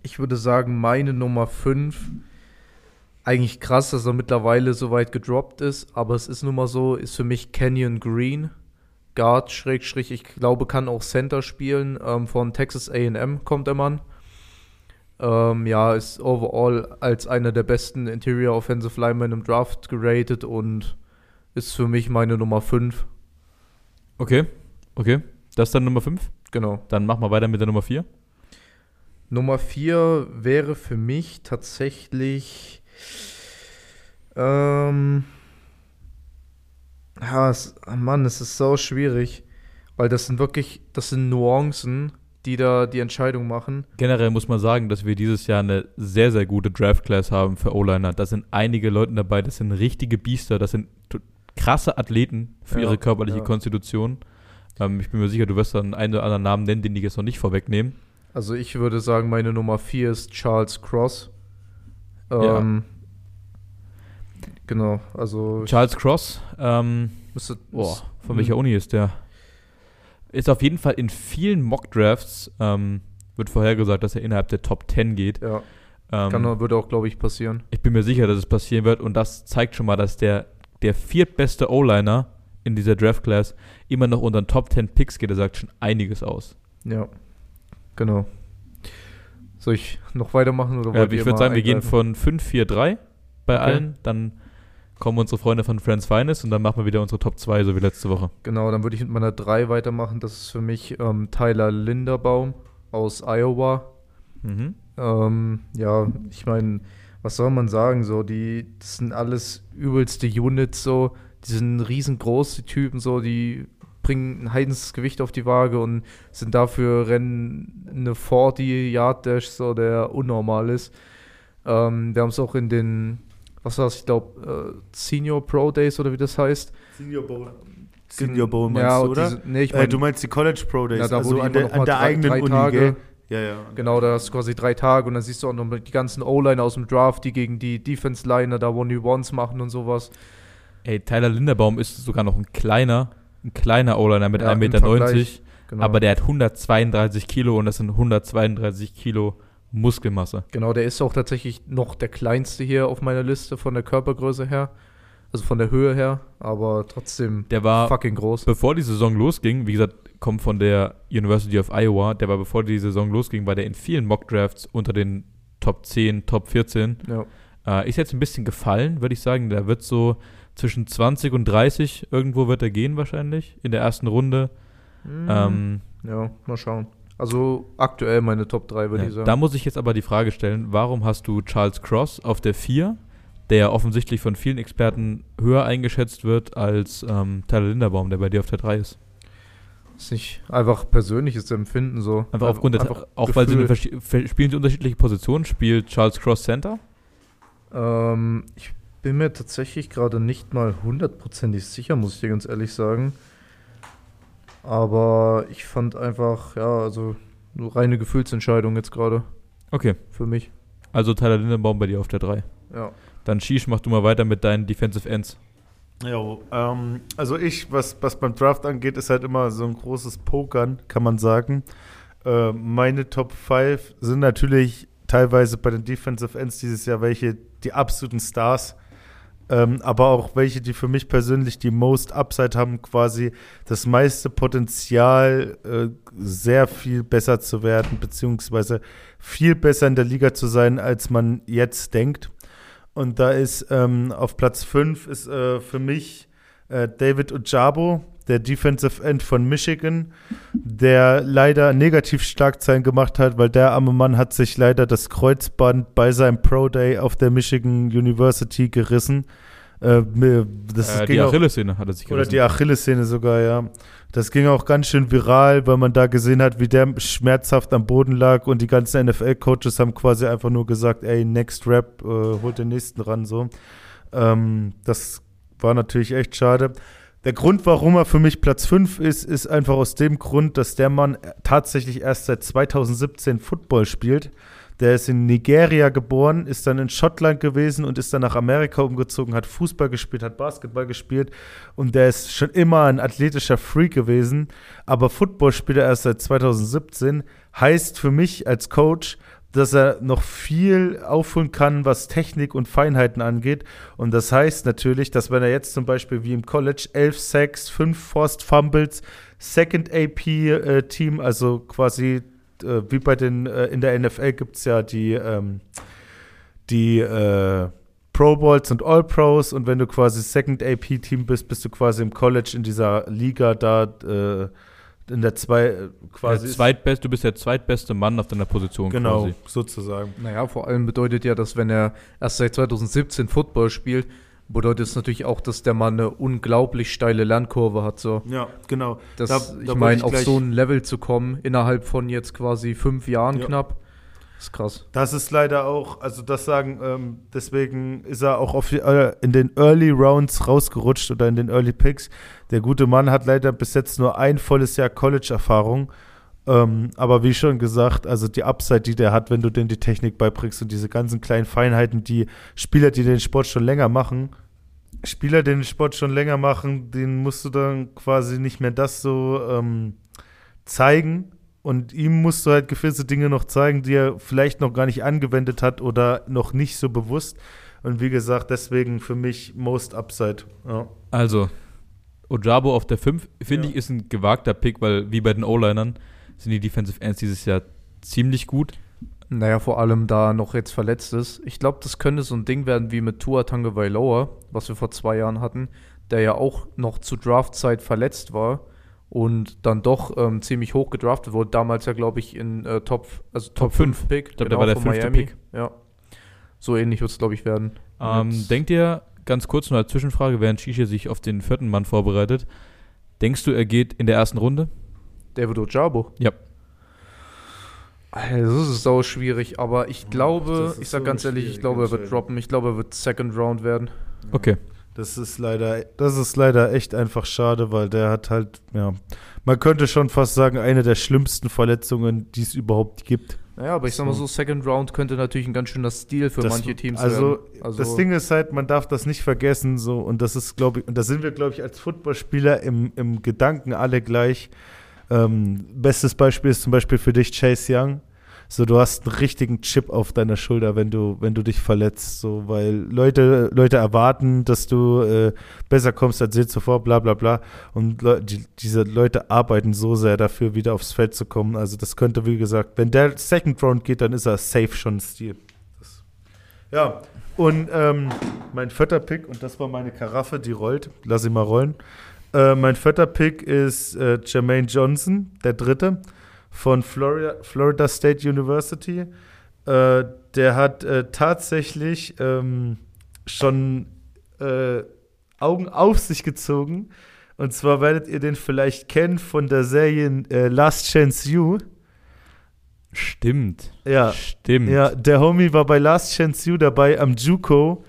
Ich würde sagen, meine Nummer 5. Eigentlich krass, dass er mittlerweile so weit gedroppt ist, aber es ist nun mal so, ist für mich Canyon Green. Guard, Schrägstrich, ich glaube, kann auch Center spielen. Ähm, von Texas AM kommt der Mann. Ähm, ja, ist overall als einer der besten Interior Offensive Linemen im Draft geratet und ist für mich meine Nummer 5. Okay, okay. Das ist dann Nummer 5. Genau. Dann machen wir weiter mit der Nummer 4. Nummer 4 wäre für mich tatsächlich. Ähm, ja, es, Mann, es ist so schwierig. Weil das sind wirklich, das sind Nuancen, die da die Entscheidung machen. Generell muss man sagen, dass wir dieses Jahr eine sehr, sehr gute Draft-Class haben für O-Liner. Da sind einige Leute dabei, das sind richtige Biester, das sind krasse Athleten für Ja, ihre körperliche ja. Konstitution. Ähm, ich bin mir sicher, du wirst dann einen oder anderen Namen nennen, den ich jetzt noch nicht vorwegnehmen. Also ich würde sagen, meine Nummer 4 ist Charles Cross. Ja. Genau, also Charles Cross, ähm, müsste. boah, von welcher Uni ist der? Ist auf jeden Fall in vielen Mock-Drafts, ähm, wird vorhergesagt, dass er innerhalb der Top 10 geht. Ja, Ähm, kann, würde auch, glaube ich, passieren. Ich bin mir sicher, dass es passieren wird und das zeigt schon mal, dass der, der viertbeste O-Liner in dieser Draft-Class immer noch unter den Top 10 Picks geht. Er sagt schon einiges aus. Ja, genau. Soll ich noch weitermachen oder Ja, ihr ich würde sagen, wir gehen von 5-4-3 bei Okay. allen. Dann kommen unsere Freunde von Friends Finest und dann machen wir wieder unsere Top 2, so wie letzte Woche. Genau, dann würde ich mit meiner 3 weitermachen. Das ist für mich ähm, Tyler Linderbaum aus Iowa. Mhm. Ähm, ja, ich meine, was soll man sagen? So, die, das sind alles übelste Units, so, die sind riesengroß, die Typen, so, die bringen ein heidens Gewicht auf die Waage und sind dafür rennen eine 40 Yard Dash, so, der unnormal ist. Ähm, wir haben es auch in den, was war's, ich glaube, äh, Senior Pro Days oder wie das heißt. Senior Bowl. Senior Bowl meinst ja, du, oder? diese- nee, ich äh, mein, du meinst die College Pro Days, Ja, da also an der, an der drei- eigenen drei Uni, Tage. gell? Ja, ja. Genau, da hast du quasi drei Tage und dann siehst du auch noch die ganzen O-Liner aus dem Draft, die gegen die Defense-Liner da One-U-Ones machen und sowas. Ey, Tyler Linderbaum ist sogar noch ein kleiner, ein kleiner O-Liner mit Ja, 1,90 im Meter. Genau. Aber der hat 132 Kilo und das sind 132 Kilo Muskelmasse. genau, der ist auch tatsächlich noch der kleinste hier auf meiner Liste von der Körpergröße her. Also von der Höhe her, aber trotzdem Der war, fucking groß. bevor die Saison losging, wie gesagt, kommt von der University of Iowa, der war, bevor die Saison losging, war der in vielen Mock-Drafts unter den Top 10, Top 14. Ja, Äh, ist jetzt ein bisschen gefallen, würde ich sagen. Der wird so zwischen 20 und 30 irgendwo wird er gehen wahrscheinlich in der ersten Runde. Mhm. Ähm, ja mal schauen. Also aktuell meine Top 3, würde ja, ich sagen. da muss ich jetzt aber die Frage stellen, warum hast du Charles Cross auf der 4, der offensichtlich von vielen Experten höher eingeschätzt wird als ähm, Tyler Linderbaum, der bei dir auf der 3 ist? ist nicht einfach persönliches Empfinden so. Einfach aufgrund der, einfach auch weil sie Gefühl. verschi- ver- spielen sie unterschiedliche Positionen, spielt Charles Cross Center? Ähm, ich bin mir tatsächlich gerade nicht mal hundertprozentig sicher, muss ich dir ganz ehrlich sagen. Aber ich fand einfach, ja, also nur reine Gefühlsentscheidung jetzt gerade Okay, für mich. also Tyler Linderbaum bei dir auf der 3. Ja. Dann Shish, mach du mal weiter mit deinen Defensive Ends. Jo, ähm, also ich, was, was beim Draft angeht, ist halt immer so ein großes Pokern, kann man sagen. Äh, meine Top 5 sind natürlich teilweise bei den Defensive Ends dieses Jahr welche, die absoluten Stars, ähm, aber auch welche, die für mich persönlich die most Upside haben, quasi das meiste Potenzial, äh, sehr viel besser zu werden, beziehungsweise viel besser in der Liga zu sein, als man jetzt denkt. Und da ist ähm, auf Platz 5 ist äh, für mich äh, David Ojabo, der Defensive End von Michigan, der leider Negativschlagzeilen gemacht hat, weil der arme Mann hat sich leider das Kreuzband bei seinem Pro Day auf der Michigan University gerissen. Äh, das äh, die Achillessehne hat er sich oder gerissen. die Achillessehne sogar, ja. Das ging auch ganz schön viral, weil man da gesehen hat, wie der schmerzhaft am Boden lag und die ganzen NFL-Coaches haben quasi einfach nur gesagt, ey, next rap, äh, holt den nächsten ran, so. Ähm, das war natürlich echt schade. Der Grund, warum er für mich Platz 5 ist, ist einfach aus dem Grund, dass der Mann tatsächlich erst seit 2017 Football spielt. Der ist in Nigeria geboren, ist dann in Schottland gewesen und ist dann nach Amerika umgezogen, hat Fußball gespielt, hat Basketball gespielt und der ist schon immer ein athletischer Freak gewesen. Aber Football spielt er erst seit 2017. Heißt für mich als Coach, dass er noch viel aufholen kann, was Technik und Feinheiten angeht. Und das heißt natürlich, dass wenn er jetzt zum Beispiel wie im College 11 Sacks, 5 Forced Fumbles, Second AP-Team, äh, also quasi äh, wie bei den, äh, in der NFL gibt es ja die, ähm, die äh, Pro Bowls und All Pros und wenn du quasi Second AP-Team bist, bist du quasi im College in dieser Liga da äh, in der zwei quasi. Der zweitbest, du bist der zweitbeste Mann auf deiner Position genau, quasi. sozusagen. Naja, vor allem bedeutet ja, dass wenn er erst seit 2017 Football spielt, bedeutet es natürlich auch, dass der Mann eine unglaublich steile Lernkurve hat. So. Ja, genau. Das, Da- ich da meine, auf so ein Level zu kommen, innerhalb von jetzt quasi fünf Jahren Ja. knapp, ist krass. Das ist leider auch, also das sagen, ähm, deswegen ist er auch auf, äh, in den Early Rounds rausgerutscht oder in den Early Picks. Der gute Mann hat leider bis jetzt nur ein volles Jahr College-Erfahrung. Ähm, aber wie schon gesagt, also die Upside, die der hat, wenn du denen die Technik beibringst und diese ganzen kleinen Feinheiten, die Spieler, die den Sport schon länger machen, Spieler, die den Sport schon länger machen, denen musst du dann quasi nicht mehr das so ähm, zeigen. Und ihm musst du halt gewisse Dinge noch zeigen, die er vielleicht noch gar nicht angewendet hat oder noch nicht so bewusst. Und wie gesagt, deswegen für mich Most Upside. Ja. Also, Ojabo auf der 5, finde Ja. ich, ist ein gewagter Pick, weil wie bei den O-Linern sind die Defensive Ends dieses Jahr ziemlich gut. Naja, vor allem da er noch jetzt verletzt ist. Ich glaube, das könnte so ein Ding werden wie mit Tua Tagovailoa, was wir vor zwei Jahren hatten, der ja auch noch zu Draftzeit verletzt war und dann doch ähm, ziemlich hoch gedraftet wurde. Damals ja, glaube ich, in äh, Top, also Top, Top fünf. 5 Pick. genau, Ich glaub, der war der fünfte Miami. Pick. Ja. So ähnlich wird es, glaube ich, werden. Ähm, denkt ihr, ganz kurz nur als Zwischenfrage, während Shisha sich auf den vierten Mann vorbereitet, denkst du, er geht in der ersten Runde? David Ojabo. Ja. Alter, Das ist sau schwierig, aber ich glaube, das ist ich sag so ganz ehrlich, ich glaube, er wird droppen. Ich glaube, er wird Second Round werden. Okay. Das ist leider, das ist leider echt einfach schade, weil der hat halt, ja, man könnte schon fast sagen, eine der schlimmsten Verletzungen, die es überhaupt gibt. Naja, aber ich sag mal So. Second Round könnte natürlich ein ganz schöner Stil für Das- manche Teams also, werden. Also, das Ding ist halt, man darf das nicht vergessen, so, und das ist, glaube ich, und da sind wir, glaube ich, als Footballspieler im, im Gedanken alle gleich. Ähm, bestes Beispiel ist zum Beispiel für dich Chase Young. So, du hast einen richtigen Chip auf deiner Schulter, wenn du, wenn du dich verletzt, so, weil Leute, Leute erwarten, dass du äh, besser kommst als je zuvor, bla bla bla. Und Leu die, diese Leute arbeiten so sehr dafür, wieder aufs Feld zu kommen. Also das könnte, wie gesagt, wenn der Second Round geht, dann ist er safe schon ein Stil. Das, ja, und ähm, mein vierter Pick, und das war meine Karaffe, die rollt, lass sie mal rollen. Äh, mein vierter Pick ist äh, Jermaine Johnson, der dritte von Florida, Florida State University. Äh, der hat äh, tatsächlich ähm, schon äh, Augen auf sich gezogen. Und zwar werdet ihr den vielleicht kennen von der Serie äh, Last Chance You. Stimmt. Ja, Stimmt. ja, der Homie war bei Last Chance You dabei am Juco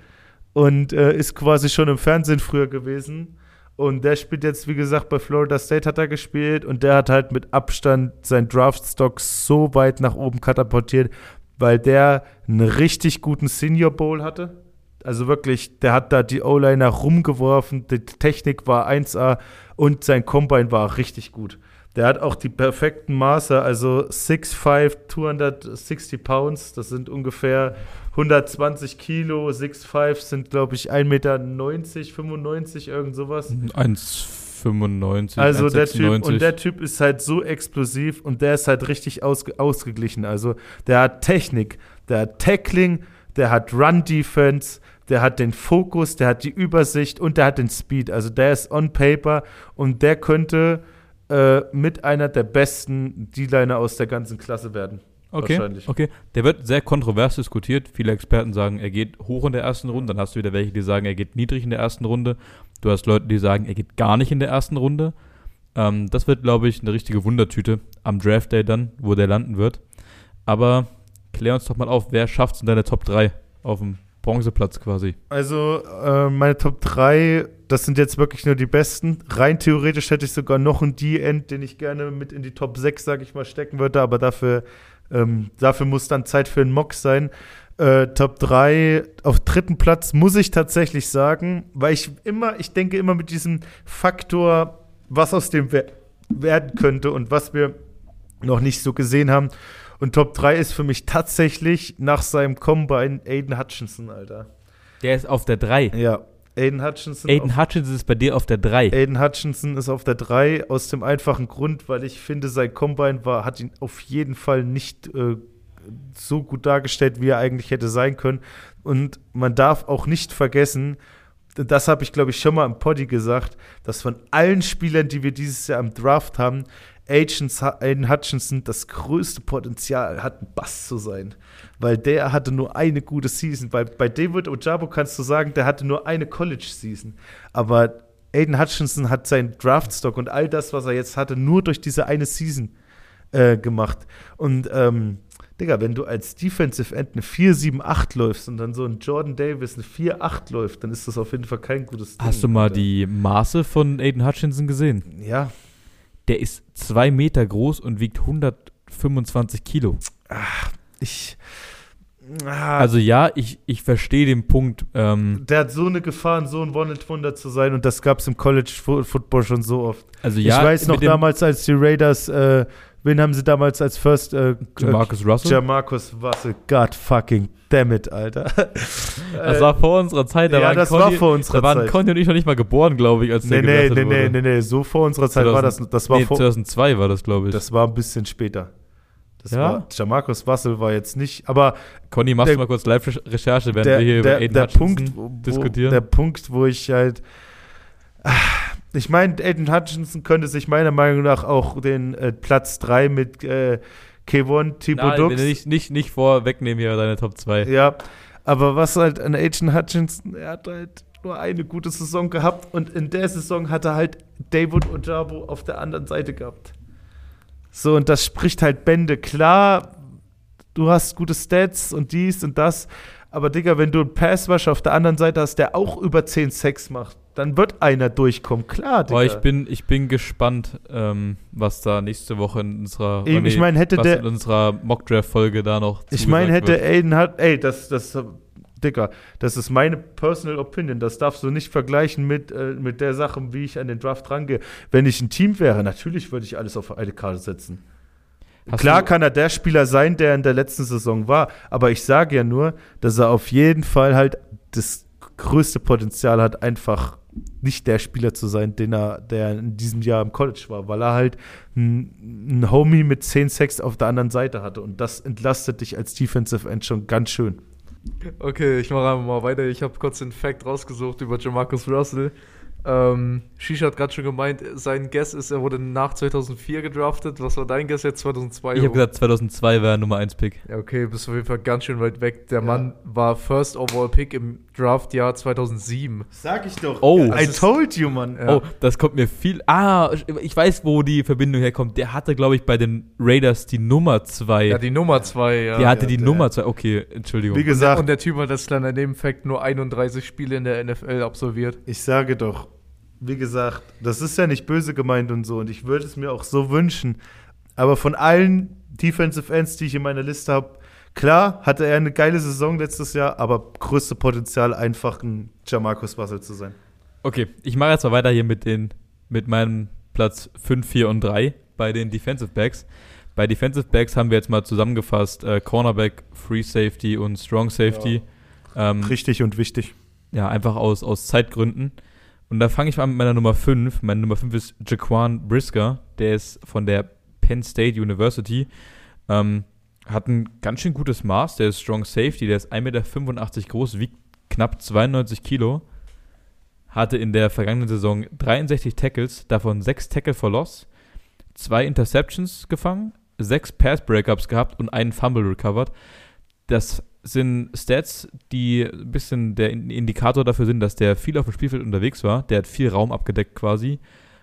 und äh, ist quasi schon im Fernsehen früher gewesen. Und der spielt jetzt, wie gesagt, bei Florida State hat er gespielt und der hat halt mit Abstand seinen Draftstock so weit nach oben katapultiert, weil der einen richtig guten Senior Bowl hatte. Also wirklich, der hat da die O-Liner rumgeworfen, die Technik war 1A und sein Combine war richtig gut. Der hat auch die perfekten Maße, also 6'5, 260 Pounds, das sind ungefähr 120 Kilo, 6'5 sind, glaube ich, 1,90 Meter, 95, irgend sowas. 1,95. Also der Typ, 1,96. und der Typ ist halt so explosiv und der ist halt richtig ausge, ausgeglichen. Also der hat Technik, der hat Tackling, der hat Run-Defense, der hat den Fokus, der hat die Übersicht und der hat den Speed. Also der ist on paper und der könnte äh, mit einer der besten D-Liner aus der ganzen Klasse werden. Okay, Wahrscheinlich. okay. Der wird sehr kontrovers diskutiert. Viele Experten sagen, er geht hoch in der ersten Runde. Dann hast du wieder welche, die sagen, er geht niedrig in der ersten Runde. Du hast Leute, die sagen, er geht gar nicht in der ersten Runde. Ähm, das wird, glaube ich, eine richtige Wundertüte am Draft Day dann, wo der landen wird. Aber klär uns doch mal auf, wer schafft es in deiner Top 3 auf dem Bronzeplatz quasi? Also äh, meine Top 3, das sind jetzt wirklich nur die besten. Rein theoretisch hätte ich sogar noch einen D-End, den ich gerne mit in die Top 6, sage ich mal, stecken würde, aber dafür Ähm, dafür muss dann Zeit für einen Mock sein. Äh, Top 3 auf dritten Platz muss ich tatsächlich sagen, weil ich immer, ich denke immer mit diesem Faktor, was aus dem wer werden könnte und was wir noch nicht so gesehen haben. Und Top 3 ist für mich tatsächlich nach seinem Combine Aiden Hutchinson, Alter. Der ist auf der 3. Ja, Aiden Hutchinson. Aiden Hutchinson ist bei dir auf der 3. Aiden Hutchinson ist auf der 3 aus dem einfachen Grund, weil ich finde, sein Combine war, hat ihn auf jeden Fall nicht äh, so gut dargestellt, wie er eigentlich hätte sein können. Und man darf auch nicht vergessen, das habe ich, glaube ich, schon mal im Poddy gesagt, dass von allen Spielern, die wir dieses Jahr im Draft haben, Aiden Hutchinson das größte Potenzial hat, ein Bass zu sein. Weil der hatte nur eine gute Season. Bei, bei David Ojabo kannst du sagen, der hatte nur eine College-Season. Aber Aiden Hutchinson hat seinen Draftstock und all das, was er jetzt hatte, nur durch diese eine Season äh, gemacht. Und ähm, Digga, wenn du als Defensive End eine 4-7-8 läufst und dann so ein Jordan Davis eine 4-8 läuft, dann ist das auf jeden Fall kein gutes Ding. Hast du mal Alter. die Maße von Aiden Hutchinson gesehen? Ja, der ist zwei Meter groß und wiegt 125 Kilo. Ach, ich. Ah, also ja, ich, ich verstehe den Punkt. Ähm, der hat so eine Gefahr, so ein One-Hit-Wunder zu sein und das gab es im College Football schon so oft. Also ja, ich weiß noch damals, als die Raiders äh, Wen haben sie damals als First? Äh, Jamarcus Russell? Jamarcus Russell. God fucking damn it, Alter. Das war vor unserer Zeit. Da ja, das Conny, war vor unserer Zeit. Da waren Conny und ich noch nicht mal geboren, glaube ich, als nee, der nee, nee, nee, nee, nee, so vor unserer Zeit 2000, war das. das war nee, 2002 war das, glaube ich. Das war ein bisschen später. Das ja? war, Jamarcus Russell war jetzt nicht, aber. Conny, machst der, du mal kurz Live-Recherche, während der, wir hier der, über Aiden der Punkt, wo, diskutieren? Der Punkt, wo ich halt. Ach, ich meine, Aiden Hutchinson könnte sich meiner Meinung nach auch den äh, Platz 3 mit äh, Kevon Thibodeaux. Nicht, nicht, nicht vorwegnehmen hier deine Top 2. Ja, aber was halt an Aiden Hutchinson, er hat halt nur eine gute Saison gehabt und in der Saison hat er halt David Ojabo auf der anderen Seite gehabt. So, und das spricht halt Bände. Klar, du hast gute Stats und dies und das, aber Digga, wenn du einen Passwash auf der anderen Seite hast, der auch über 10 Sex macht, dann wird einer durchkommen, klar. Digga. Aber ich bin, ich bin gespannt, ähm, was da nächste Woche in unserer, Eben, ich mein, hätte der, in unserer Mockdraft-Folge da noch Ich meine, hätte wird. Aiden hat, ey, das, das, Digga, das ist meine personal opinion. Das darfst du nicht vergleichen mit, äh, mit der Sache, wie ich an den Draft rangehe. Wenn ich ein Team wäre, natürlich würde ich alles auf eine Karte setzen. Hast Klar kann er der Spieler sein, der in der letzten Saison war, aber ich sage ja nur, dass er auf jeden Fall halt das größte Potenzial hat, einfach nicht der Spieler zu sein, den er, der in diesem Jahr im College war, weil er halt einen Homie mit 10 Sex auf der anderen Seite hatte und das entlastet dich als Defensive End schon ganz schön. Okay, ich mache einfach mal weiter. Ich habe kurz den Fact rausgesucht über Jamarcus Russell. Ähm, Shisha hat gerade schon gemeint, sein Guess ist, er wurde nach 2004 gedraftet. Was war dein Guess jetzt? 2002? Ich habe gesagt, 2002 wäre Nummer 1 Pick. Ja, okay, bist auf jeden Fall ganz schön weit weg. Der ja. Mann war First Overall Pick im Draftjahr 2007. Sag ich doch. Oh, I told you, Mann. Ja. Oh, das kommt mir viel. Ah, ich weiß, wo die Verbindung herkommt. Der hatte, glaube ich, bei den Raiders die Nummer 2. Ja, die Nummer 2, ja. Der hatte ja, die der. Nummer 2. Okay, Entschuldigung. Wie gesagt. Und der, und der Typ hat das kleine Nebenfakt nur 31 Spiele in der NFL absolviert. Ich sage doch, wie gesagt, das ist ja nicht böse gemeint und so und ich würde es mir auch so wünschen. Aber von allen Defensive Ends, die ich in meiner Liste habe, klar hatte er eine geile Saison letztes Jahr, aber größte Potenzial einfach ein Jamarcus Russell zu sein. Okay, ich mache jetzt mal weiter hier mit den mit meinem Platz 5, 4 und 3 bei den Defensive Backs. Bei Defensive Backs haben wir jetzt mal zusammengefasst äh, Cornerback, Free Safety und Strong Safety. Ja. Ähm, Richtig und wichtig. Ja, einfach aus, aus Zeitgründen. Und da fange ich an mit meiner Nummer 5. Meine Nummer 5 ist Jaquan Brisker. Der ist von der Penn State University. Ähm, hat ein ganz schön gutes Maß. Der ist Strong Safety. Der ist 1,85 Meter groß, wiegt knapp 92 Kilo. Hatte in der vergangenen Saison 63 Tackles, davon 6 Tackle for Loss, 2 Interceptions gefangen, 6 Pass Breakups gehabt und einen Fumble recovered. Das sind Stats, die ein bisschen der Indikator dafür sind, dass der viel auf dem Spielfeld unterwegs war. Der hat viel Raum abgedeckt quasi.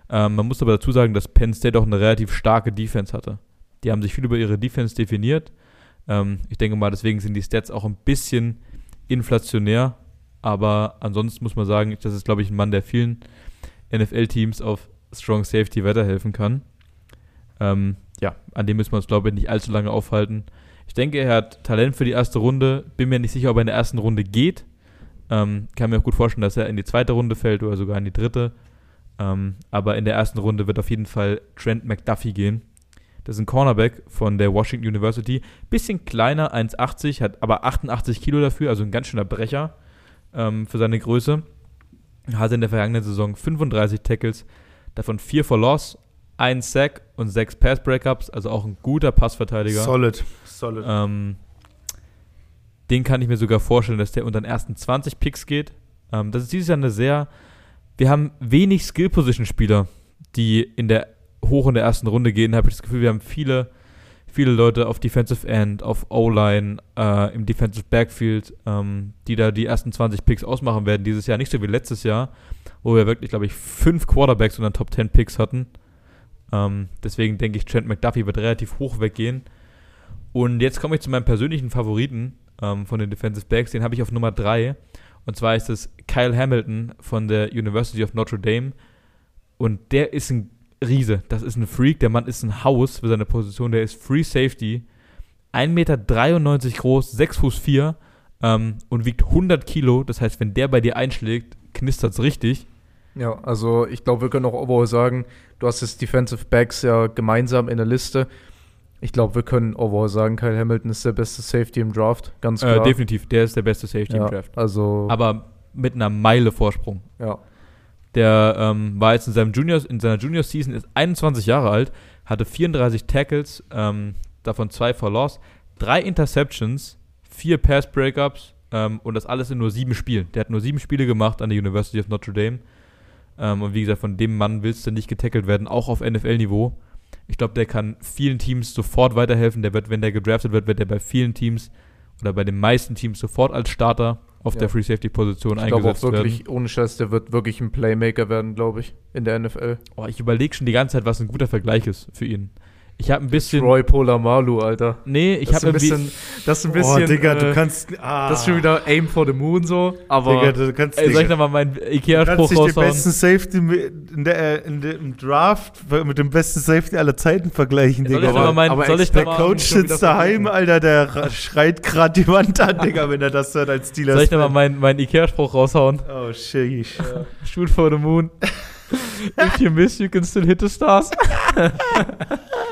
Ähm, man muss aber dazu sagen, dass Penn State auch eine relativ starke Defense hatte. Die haben sich viel über ihre Defense definiert. Ähm, ich denke mal, deswegen sind die Stats auch ein bisschen inflationär. Aber ansonsten muss man sagen, das ist, glaube ich, ein Mann, der vielen NFL-Teams auf Strong Safety weiterhelfen kann. Ähm, ja, an dem müssen wir uns, glaube ich, nicht allzu lange aufhalten. Ich denke, er hat Talent für die erste Runde. Bin mir nicht sicher, ob er in der ersten Runde geht. Ähm, kann mir auch gut vorstellen, dass er in die zweite Runde fällt oder sogar in die dritte. Ähm, aber in der ersten Runde wird auf jeden Fall Trent McDuffie gehen. Das ist ein Cornerback von der Washington University. Bisschen kleiner, 1,80, hat aber 88 Kilo dafür, also ein ganz schöner Brecher ähm, für seine Größe. Hatte in der vergangenen Saison 35 Tackles, davon 4 for Loss, 1 Sack und 6 Pass Breakups, also auch ein guter Passverteidiger. Solid. Solid. Ähm, den kann ich mir sogar vorstellen, dass der unter den ersten 20 Picks geht. Ähm, das ist dieses Jahr eine sehr. Wir haben wenig Skill-Position-Spieler, die in der hoch in der ersten Runde gehen. Habe ich das Gefühl, wir haben viele, viele Leute auf Defensive End, auf O-Line, äh, im Defensive Backfield, ähm, die da die ersten 20 Picks ausmachen werden dieses Jahr. Nicht so wie letztes Jahr, wo wir wirklich, glaube ich, fünf Quarterbacks und dann Top 10 Picks hatten. Ähm, deswegen denke ich, Trent McDuffie wird relativ hoch weggehen. Und jetzt komme ich zu meinem persönlichen Favoriten ähm, von den Defensive Backs. Den habe ich auf Nummer 3. Und zwar ist es Kyle Hamilton von der University of Notre Dame. Und der ist ein Riese. Das ist ein Freak. Der Mann ist ein Haus für seine Position. Der ist Free Safety. 1,93 Meter groß, 6 Fuß 4 ähm, und wiegt 100 Kilo. Das heißt, wenn der bei dir einschlägt, knistert es richtig. Ja, also ich glaube, wir können auch overall sagen, du hast jetzt Defensive Backs ja gemeinsam in der Liste. Ich glaube, wir können overall sagen, Kyle Hamilton ist der beste Safety im Draft, ganz Äh, klar. definitiv, der ist der beste Safety ja, im Draft. Also, Aber mit einer Meile Vorsprung. ja. Der ähm, war jetzt in, seinem Junior, in seiner Junior-Season, ist 21 Jahre alt, hatte 34 Tackles, ähm, davon zwei for Loss, drei Interceptions, vier Pass-Breakups ähm, und das alles in nur sieben Spielen. Der hat nur sieben Spiele gemacht an der University of Notre Dame. Ähm, und wie gesagt, von dem Mann willst du nicht getackelt werden, auch auf NFL-Niveau. Ich glaube, der kann vielen Teams sofort weiterhelfen. Der wird, wenn der gedraftet wird, wird der bei vielen Teams oder bei den meisten Teams sofort als Starter auf Ja. der Free Safety Position Ich glaube auch eingesetzt werden. wirklich, ohne Scheiß, der wird wirklich ein Playmaker werden, glaube ich, in der NFL. Oh, ich überlege schon die ganze Zeit, was ein guter Vergleich ist für ihn. Ich habe ein bisschen. Troy Polamalu, Alter. Nee, ich habe ein bisschen, das ist ein bisschen, oh, Digga, du äh, kannst. Ah, das ist schon wieder Aim for the Moon so, aber Digga, du kannst Ey, soll ich nochmal meinen Du Ikea-Spruch kannst nicht den raushauen? besten Safety in der, in der, im Draft mit dem besten Safety aller Zeiten vergleichen, Soll Digga. ich mal meinen- aber soll ich der Coach sitzt daheim. Alter, der schreit gerade die Wand an, Digga, wenn er das hört als Steelers. Soll ich nochmal meinen, meinen Ikea-Spruch raushauen? Oh, sheesh. Shoot for the moon. If you miss, you can still hit the stars.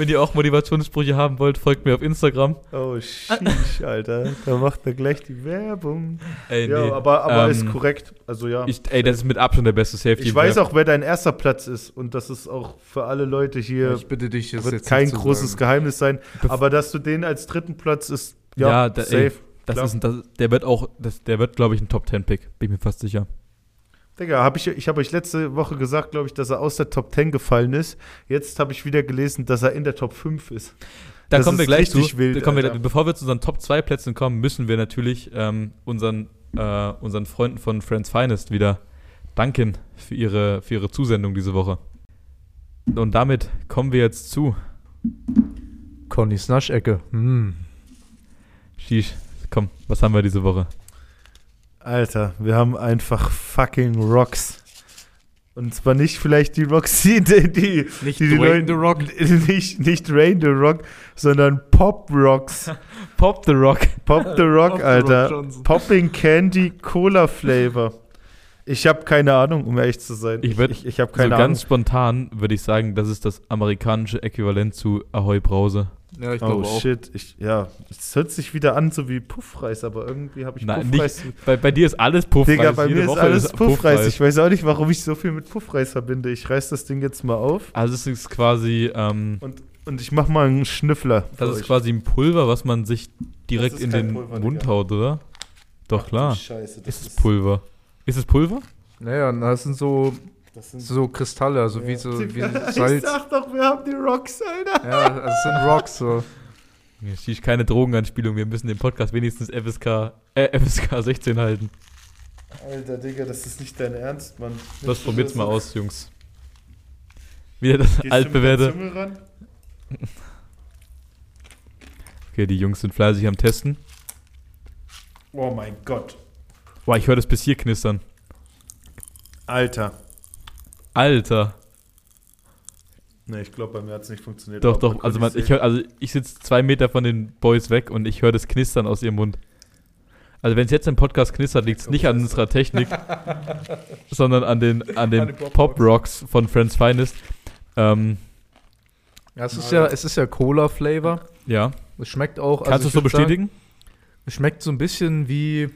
Wenn ihr auch Motivationssprüche haben wollt, folgt mir auf Instagram. Oh, sheesh, Alter. Da macht er gleich die Werbung. Ey, Ja, nee. aber, aber Ähm, ist korrekt. Also ja. Ich, Ich, ey, das ist mit Abstand der beste Safety. im weiß auch, wer dein erster Platz ist. Und das ist auch für alle Leute hier, ich bitte dich, das wird jetzt kein großes sagen. Geheimnis sein. Aber dass du den als dritten Platz ist, ja, Ja, da- safe. ey, Das klar. ist, ein- das, der wird auch, das, der wird, glaube ich, ein Top 10 Pick. Bin ich mir fast sicher. Digga, hab ich, ich habe euch letzte Woche gesagt, glaube ich, dass er aus der Top 10 gefallen ist. Jetzt habe ich wieder gelesen, dass er in der Top 5 ist. Da Das kommen wir gleich zu. wild, Da kommen wir, bevor wir zu unseren Top 2 Plätzen kommen, müssen wir natürlich ähm, unseren, äh, unseren Freunden von Friends Finest wieder danken für ihre, für ihre Zusendung diese Woche. Und damit kommen wir jetzt zu Connys Naschecke. Hm. Shish. Komm, was haben wir diese Woche? Alter, wir haben einfach fucking Rocks. Und zwar nicht vielleicht die Rocks, die, die, die, Nicht die, die The Rock. Nicht, nicht Rain the Rock, sondern Pop Rocks. Pop the Rock. Pop the Rock, Pop the Alter. Rock Johnson. Popping Candy Cola Flavor. Ich habe keine Ahnung, um ehrlich zu sein. Ich würd- ich, ich habe So keine ganz Ahnung. spontan würde ich sagen, das ist das amerikanische Äquivalent zu Ahoi Brause. Ja, ich Oh glaube auch. shit, ich, ja, es hört sich wieder an so wie Puffreis, aber irgendwie habe ich Nein, Puffreis. Bei, bei dir ist alles Puffreis. Digga, bei Jede mir ist Woche alles Puffreis. Ich weiß auch nicht, warum ich so viel mit Puffreis verbinde. Ich reiß das Ding jetzt mal auf Also es ist quasi, ähm, und, und ich mach mal einen Schnüffler. für das ist euch. quasi ein Pulver, was man sich direkt ist in den Pulver, Mund Digga. haut, oder? Doch, klar. Scheiße, das Ist es Pulver? Ist es Pulver? Naja, das sind so, so Kristalle, also wie so wie ich Salz. sag doch, wir haben die Rocks, Alter. Ja, also es sind Rocks so. Hier steht keine Drogenanspielung. Wir müssen den Podcast wenigstens FSK, äh, FSK 16 halten. Alter, Digga, das ist nicht dein Ernst, Mann. Das probiert's mal aus, Jungs. Wieder das Gehst altbewährte. Okay, die Jungs sind fleißig am Testen. Oh mein Gott. Boah, ich höre das bis hier knistern. Alter. Alter. Nee, ich glaube, bei mir hat es nicht funktioniert. Doch, doch. Also, man, ich, hör, also ich sitze zwei Meter von den Boys weg und ich höre das Knistern aus ihrem Mund. Also wenn es jetzt im Podcast knistert, liegt es nicht an unserer Technik, sondern an den, an den Pop-Rocks. Von Friends Finest. Ähm, Ja, es ist ja, es ist ja Cola-Flavor. ja. Es schmeckt auch. Kannst du also es so würd sagen, bestätigen? Es schmeckt so ein bisschen wie,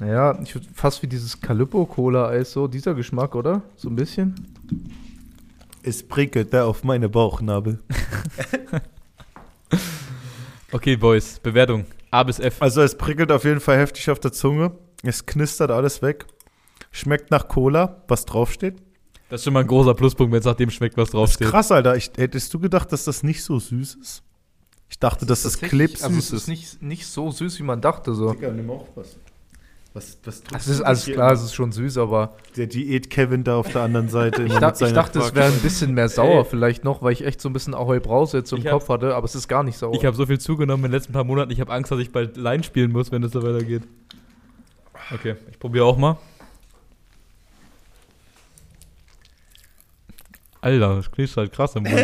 naja, ich würd, fast wie dieses Calippo-Cola-Eis, so dieser Geschmack, oder? So ein bisschen. Es prickelt da auf meine Bauchnabel. Okay, Boys, Bewertung. A bis F. Also es prickelt auf jeden Fall heftig auf der Zunge. Es knistert alles weg. Schmeckt nach Cola, was draufsteht. Das ist schon mal ein großer Pluspunkt, wenn es nach dem schmeckt, was Das ist draufsteht. krass, Alter. Ich, hättest du gedacht, dass das nicht so süß ist? Ich dachte, dass das Clip Also süß es ist nicht, nicht so süß, wie man dachte. So. Digga, nimm auch was. Was, was du ist alles hier? klar, es ist schon süß, aber Der Diät-Kevin da auf der anderen Seite. ich, da, ich dachte, es wäre ein bisschen mehr sauer Ey. vielleicht noch, weil ich echt so ein bisschen Ahoi Brause jetzt so im Kopf hatte, aber es ist gar nicht sauer. Ich habe so viel zugenommen in den letzten paar Monaten, ich habe Angst, dass ich bald Line spielen muss, wenn es so weitergeht. Okay, ich probiere auch mal. Alter, das klingt halt krass im Mund.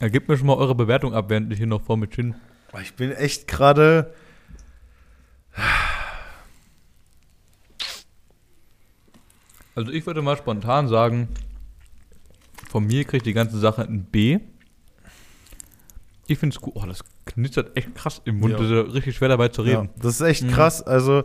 ja, gebt mir schon mal eure Bewertung ab, während ich hier noch vor mit Chin. Ich bin echt gerade. Also ich würde mal spontan sagen, von mir kriegt die ganze Sache ein B. Ich finde es gut. Oh, das knistert echt krass im Mund. Ja. Das ist ja richtig schwer dabei zu reden. Ja, das ist echt Mhm. krass. Also,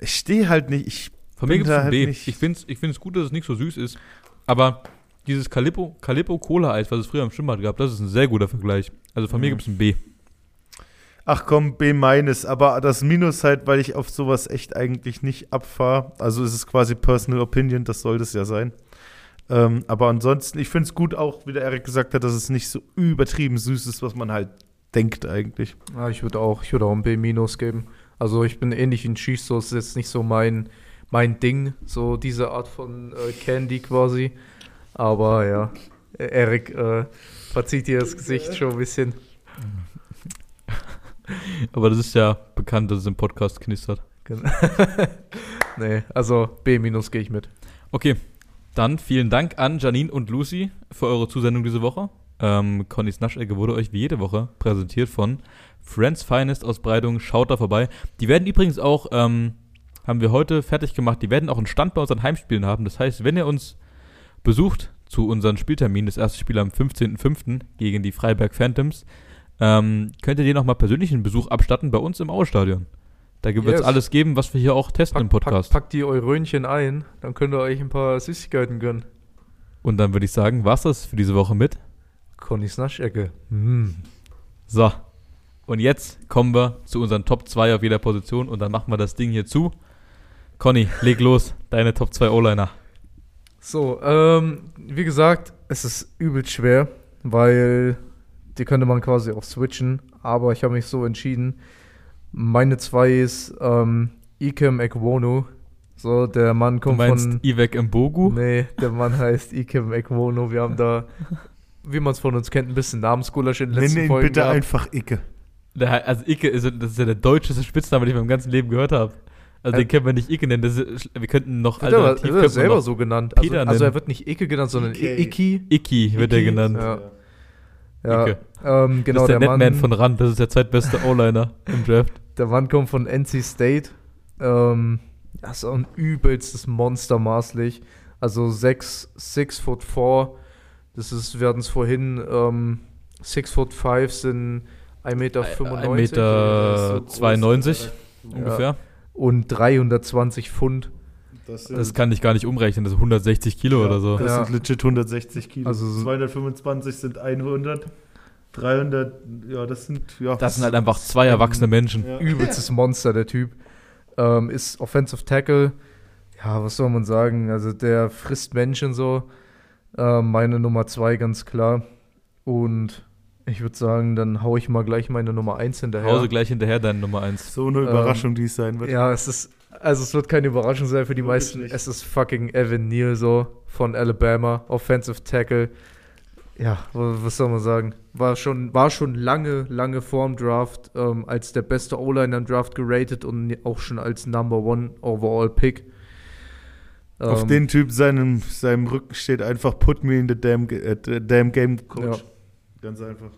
ich stehe halt nicht. Ich, Von mir gibt es ein halt B. nicht- Ich finde es ich find's gut, dass es nicht so süß ist. Aber dieses Calippo, Calippo Cola Eis, was es früher im Schwimmbad gab, das ist ein sehr guter Vergleich. Also von mir Mhm. gibt es ein B. ach komm, B meines. Aber das Minus halt, weil ich auf sowas echt eigentlich nicht abfahre. Also, es ist quasi Personal Opinion. Das soll das ja sein. Ähm, aber ansonsten, ich finde es gut auch, wie der Erik gesagt hat, dass es nicht so übertrieben süß ist, was man halt denkt eigentlich. Ja, ich würde auch, ich würde auch ein B- geben. Also ich bin ähnlich wie ein Cheese Sauce, ist jetzt nicht so mein, mein Ding, so diese Art von äh, Candy quasi. Aber ja, äh, Erik äh, verzieht hier das Gesicht schon ein bisschen. Aber das ist ja bekannt, dass es im Podcast knistert. Nee, also B- gehe ich mit. Okay, dann vielen Dank an Janine und Lucy für eure Zusendung diese Woche. Ähm, Connys Naschecke wurde euch wie jede Woche präsentiert von Friends Finest aus Breitung. Schaut da vorbei. Die werden übrigens auch, ähm, haben wir heute fertig gemacht, die werden auch einen Stand bei unseren Heimspielen haben. Das heißt, wenn ihr uns besucht zu unseren Spielterminen, das erste Spiel am 15.05. gegen die Freiberg Phantoms, ähm, könnt ihr dir nochmal persönlichen Besuch abstatten bei uns im Aue-Stadion. Da wird es Yes. alles geben, was wir hier auch testen im Pack, Podcast. pack, packt die Eurönchen ein, dann könnt ihr euch ein paar Süßigkeiten gönnen. Und dann würde ich sagen, war's das für diese Woche mit Connys Naschecke. Mm. So. Und jetzt kommen wir zu unseren Top 2 auf jeder Position und dann machen wir das Ding hier zu. Conny, leg los, deine Top 2 O-Liner. So, ähm, wie gesagt, es ist übel schwer, weil die könnte man quasi auch switchen, aber ich habe mich so entschieden. Meine zwei ist ähm, Ikem Ekwono. So, der Mann Du kommt meinst von. Ivek Mbogu? Nee, der Mann heißt Ikem Ekwono. Wir haben da, wie man es von uns kennt, ein bisschen Namensgulasch in den letzten Nenn ihn Folgen bitte gehabt. einfach Icke. Der, also Icke, ist, das ist ja der deutscheste Spitzname, den ich in meinem ganzen Leben gehört habe. Also Äh, den können wir nicht Icke nennen. Das ist, wir könnten noch Wird er, alternativ wird er könnten wir selber so genannt. Also, also er wird nicht Ike genannt, sondern Ike. Iki. Icky wird er Icke. genannt. Ja. Ja, Icke. Ähm, genau, das ist der, der, Netman von Rand, das ist der zweitbeste O-Liner im Draft. Der Mann kommt von NC State. Ähm, das ist auch ein übelstes Monster maßlich. Also 6, 6 foot 4. Das ist, wir hatten es vorhin, ähm, 6 foot 5 sind 1,95 Meter. 1,92 Meter groß, 92 Alter. ungefähr. Und 320 Pfund. Das sind, Das kann ich gar nicht umrechnen, das ist 160 Kilo ja, oder so. Das Ja. sind legit 160 Kilo. Also so- 225 sind 100. 300, ja, das sind, ja. Das sind halt einfach zwei erwachsene Menschen. Ja. Übelstes Monster, der Typ. Ähm, ist Offensive Tackle. Ja, was soll man sagen? Also der frisst Menschen so. Ähm, meine Nummer 2 ganz klar. Und ich würde sagen, dann hau ich mal gleich meine Nummer 1 hinterher. Hause gleich hinterher deine Nummer 1. So eine Ähm, Überraschung, die es sein wird. Ja, es ist, also es wird keine Überraschung sein für die Wirklich meisten. nicht. Es ist fucking Evan Neal so von Alabama, Offensive Tackle. Ja, wa- was soll man sagen? War schon, war schon lange, lange vorm Draft ähm, als der beste O-Liner im Draft geratet und auch schon als Number One Overall Pick. Auf Ähm, den Typ seinem, seinem Rücken steht einfach Put me in the damn, äh, the damn game, Coach. Ja. Ganz einfach.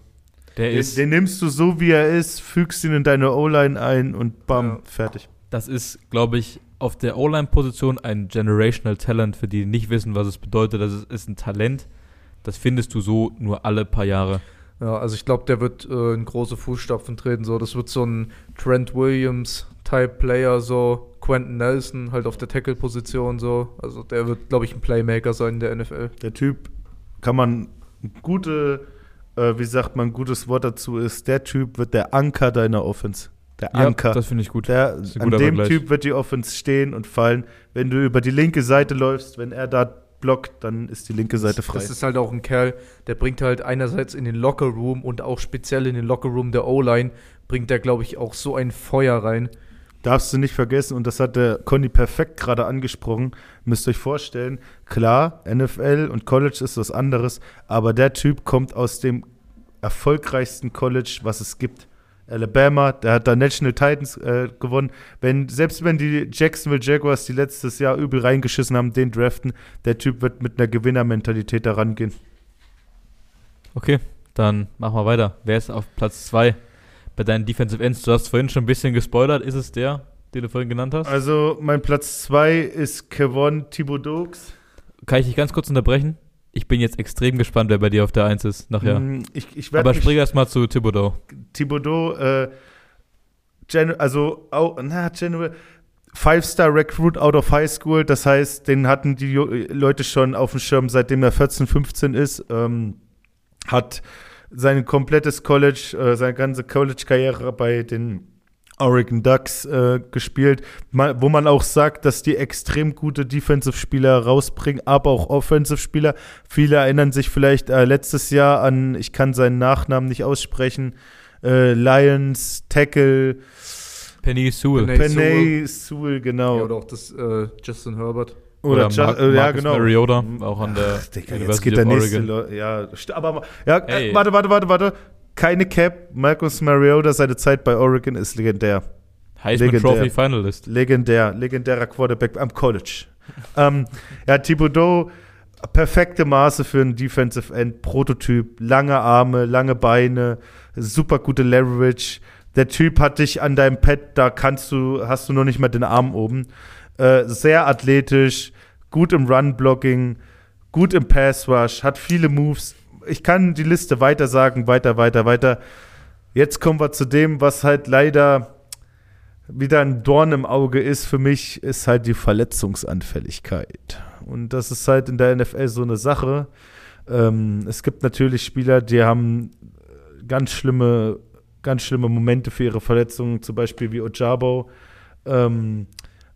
Der Den, ist, den nimmst du so, wie er ist, fügst ihn in deine O-Line ein und bam, Ja. fertig. das ist, glaube ich, auf der O-Line-Position ein Generational Talent, für die nicht wissen, was es bedeutet. Das ist, ist ein Talent, das findest du so nur alle paar Jahre. Ja, also ich glaube, der wird äh, in große Fußstapfen treten. So, das wird so ein Trent Williams-Type-Player, so Quentin Nelson halt auf der Tackle-Position so. Also der wird, glaube ich, ein Playmaker sein in der NFL. Der Typ kann man gute, äh, wie sagt man, ein gutes Wort dazu ist, der Typ wird der Anker deiner Offense. Der Anker. das finde ich gut. Der, an dem Vergleich. Typ wird die Offense stehen und fallen. Wenn du über die linke Seite läufst, wenn er da blockt, dann ist die linke Seite frei. Das ist halt auch ein Kerl, der bringt halt einerseits in den Locker-Room und auch speziell in den Locker-Room der O-Line, bringt der, glaube ich, auch so ein Feuer rein. Darfst du nicht vergessen, und das hat der Conny perfekt gerade angesprochen, müsst euch vorstellen, klar, NFL und College ist was anderes, aber der Typ kommt aus dem erfolgreichsten College, was es gibt. Alabama, der hat da National Titans äh, gewonnen. Wenn, selbst wenn die Jacksonville Jaguars, die letztes Jahr übel reingeschissen haben, den draften, der Typ wird mit einer Gewinnermentalität da rangehen. Okay, dann machen wir weiter. Wer ist auf Platz 2 bei deinen Defensive Ends? Du hast vorhin schon ein bisschen gespoilert. Ist es der, den du vorhin genannt hast? Also, mein Platz 2 ist Kevon Thibodeaux. Kann ich dich ganz kurz unterbrechen? Ich bin jetzt extrem gespannt, wer bei dir auf der 1 ist nachher. Mm, Ich, ich Aber spring erst mal zu Thibodeau. Thibodeau, äh, Gen also, au, na, General, Five-Star Recruit out of High School, das heißt, den hatten die Leute schon auf dem Schirm, seitdem er 14, 15 ist, ähm, hat sein komplettes College, äh, seine ganze College-Karriere bei den Oregon Ducks äh, gespielt, mal, wo man auch sagt, dass die extrem gute Defensive-Spieler rausbringen, aber auch Offensive-Spieler. Viele erinnern sich vielleicht äh, letztes Jahr an, ich kann seinen Nachnamen nicht aussprechen, äh, Lions, Tackle, Penny Sewell. Penny- Penay Sewell, genau. Ja, oder auch das äh, Justin Herbert. Oder, Ju- Mar äh, ja, Marcus genau. Mariota, auch an der Ach, Digga, jetzt University geht der of nächste. Oregon. Lo- Ja, aber ja, Ey. äh, warte, warte, warte, warte. Keine Cap. Marcus Mariota, seine Zeit bei Oregon ist legendär. Heisman Legendär. Trophy Finalist. Legendär, legendärer Quarterback am College. ähm, ja, Thibodeau, perfekte Maße für einen Defensive End, Prototyp, lange Arme, lange Beine, super gute Leverage. Der Typ hat dich an deinem Pad, da kannst du, hast du noch nicht mal den Arm oben. Äh, sehr athletisch, gut im Run-Blocking, gut im Pass-Rush, hat viele Moves. Ich kann die Liste weiter sagen, weiter, weiter, weiter. Jetzt kommen wir zu dem, was halt leider wieder ein Dorn im Auge ist für mich, ist halt die Verletzungsanfälligkeit. Und das ist halt in der NFL so eine Sache. Ähm, es gibt natürlich Spieler, die haben ganz schlimme, ganz schlimme Momente für ihre Verletzungen, zum Beispiel wie Ojabo. Ähm,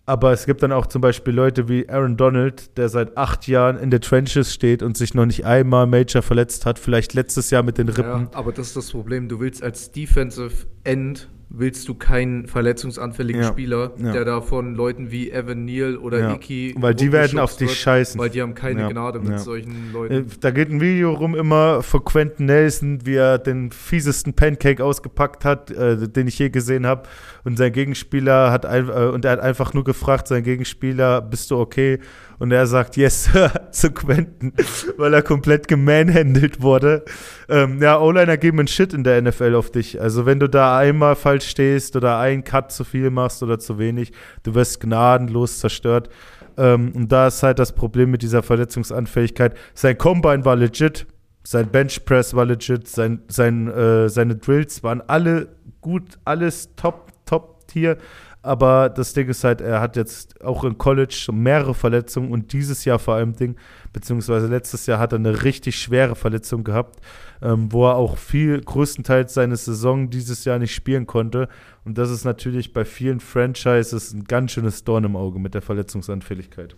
aber es gibt dann auch zum Beispiel Leute wie Aaron Donald, der seit acht Jahren in der Trenches steht und sich noch nicht einmal Major verletzt hat, vielleicht letztes Jahr mit den Rippen. Ja, aber das ist das Problem. Du willst als Defensive End willst du keinen verletzungsanfälligen Ja, Spieler, ja. der da von Leuten wie Evan Neal oder Ja, Iki weil die werden auf dich wird, scheißen. Weil die haben keine Ja, Gnade mit solchen Äh, Leuten. Da geht ein Video rum immer von Quentin Nelson, wie er den fiesesten Pancake ausgepackt hat, äh, den ich je gesehen habe. Und sein Gegenspieler hat ein, äh, und er hat einfach nur gefragt, sein Gegenspieler, bist du okay? Und er sagt, yes, Sir, zu Quentin, weil er komplett gemanhandelt wurde. Ähm, ja, O-Liner geben einen Shit in der NFL auf dich. Also wenn du da einmal falsch stehst oder einen Cut zu viel machst oder zu wenig, du wirst gnadenlos zerstört. Ähm, und da ist halt das Problem mit dieser Verletzungsanfälligkeit. Sein Combine war legit, sein Benchpress war legit, sein, sein, äh, seine Drills waren alle gut, alles top, top Tier. Aber das Ding ist halt, er hat jetzt auch im College mehrere Verletzungen und dieses Jahr vor allem Ding, beziehungsweise letztes Jahr hat er eine richtig schwere Verletzung gehabt, ähm, wo er auch viel, größtenteils seine Saison dieses Jahr nicht spielen konnte. Und das ist natürlich bei vielen Franchises ein ganz schönes Dorn im Auge mit der Verletzungsanfälligkeit.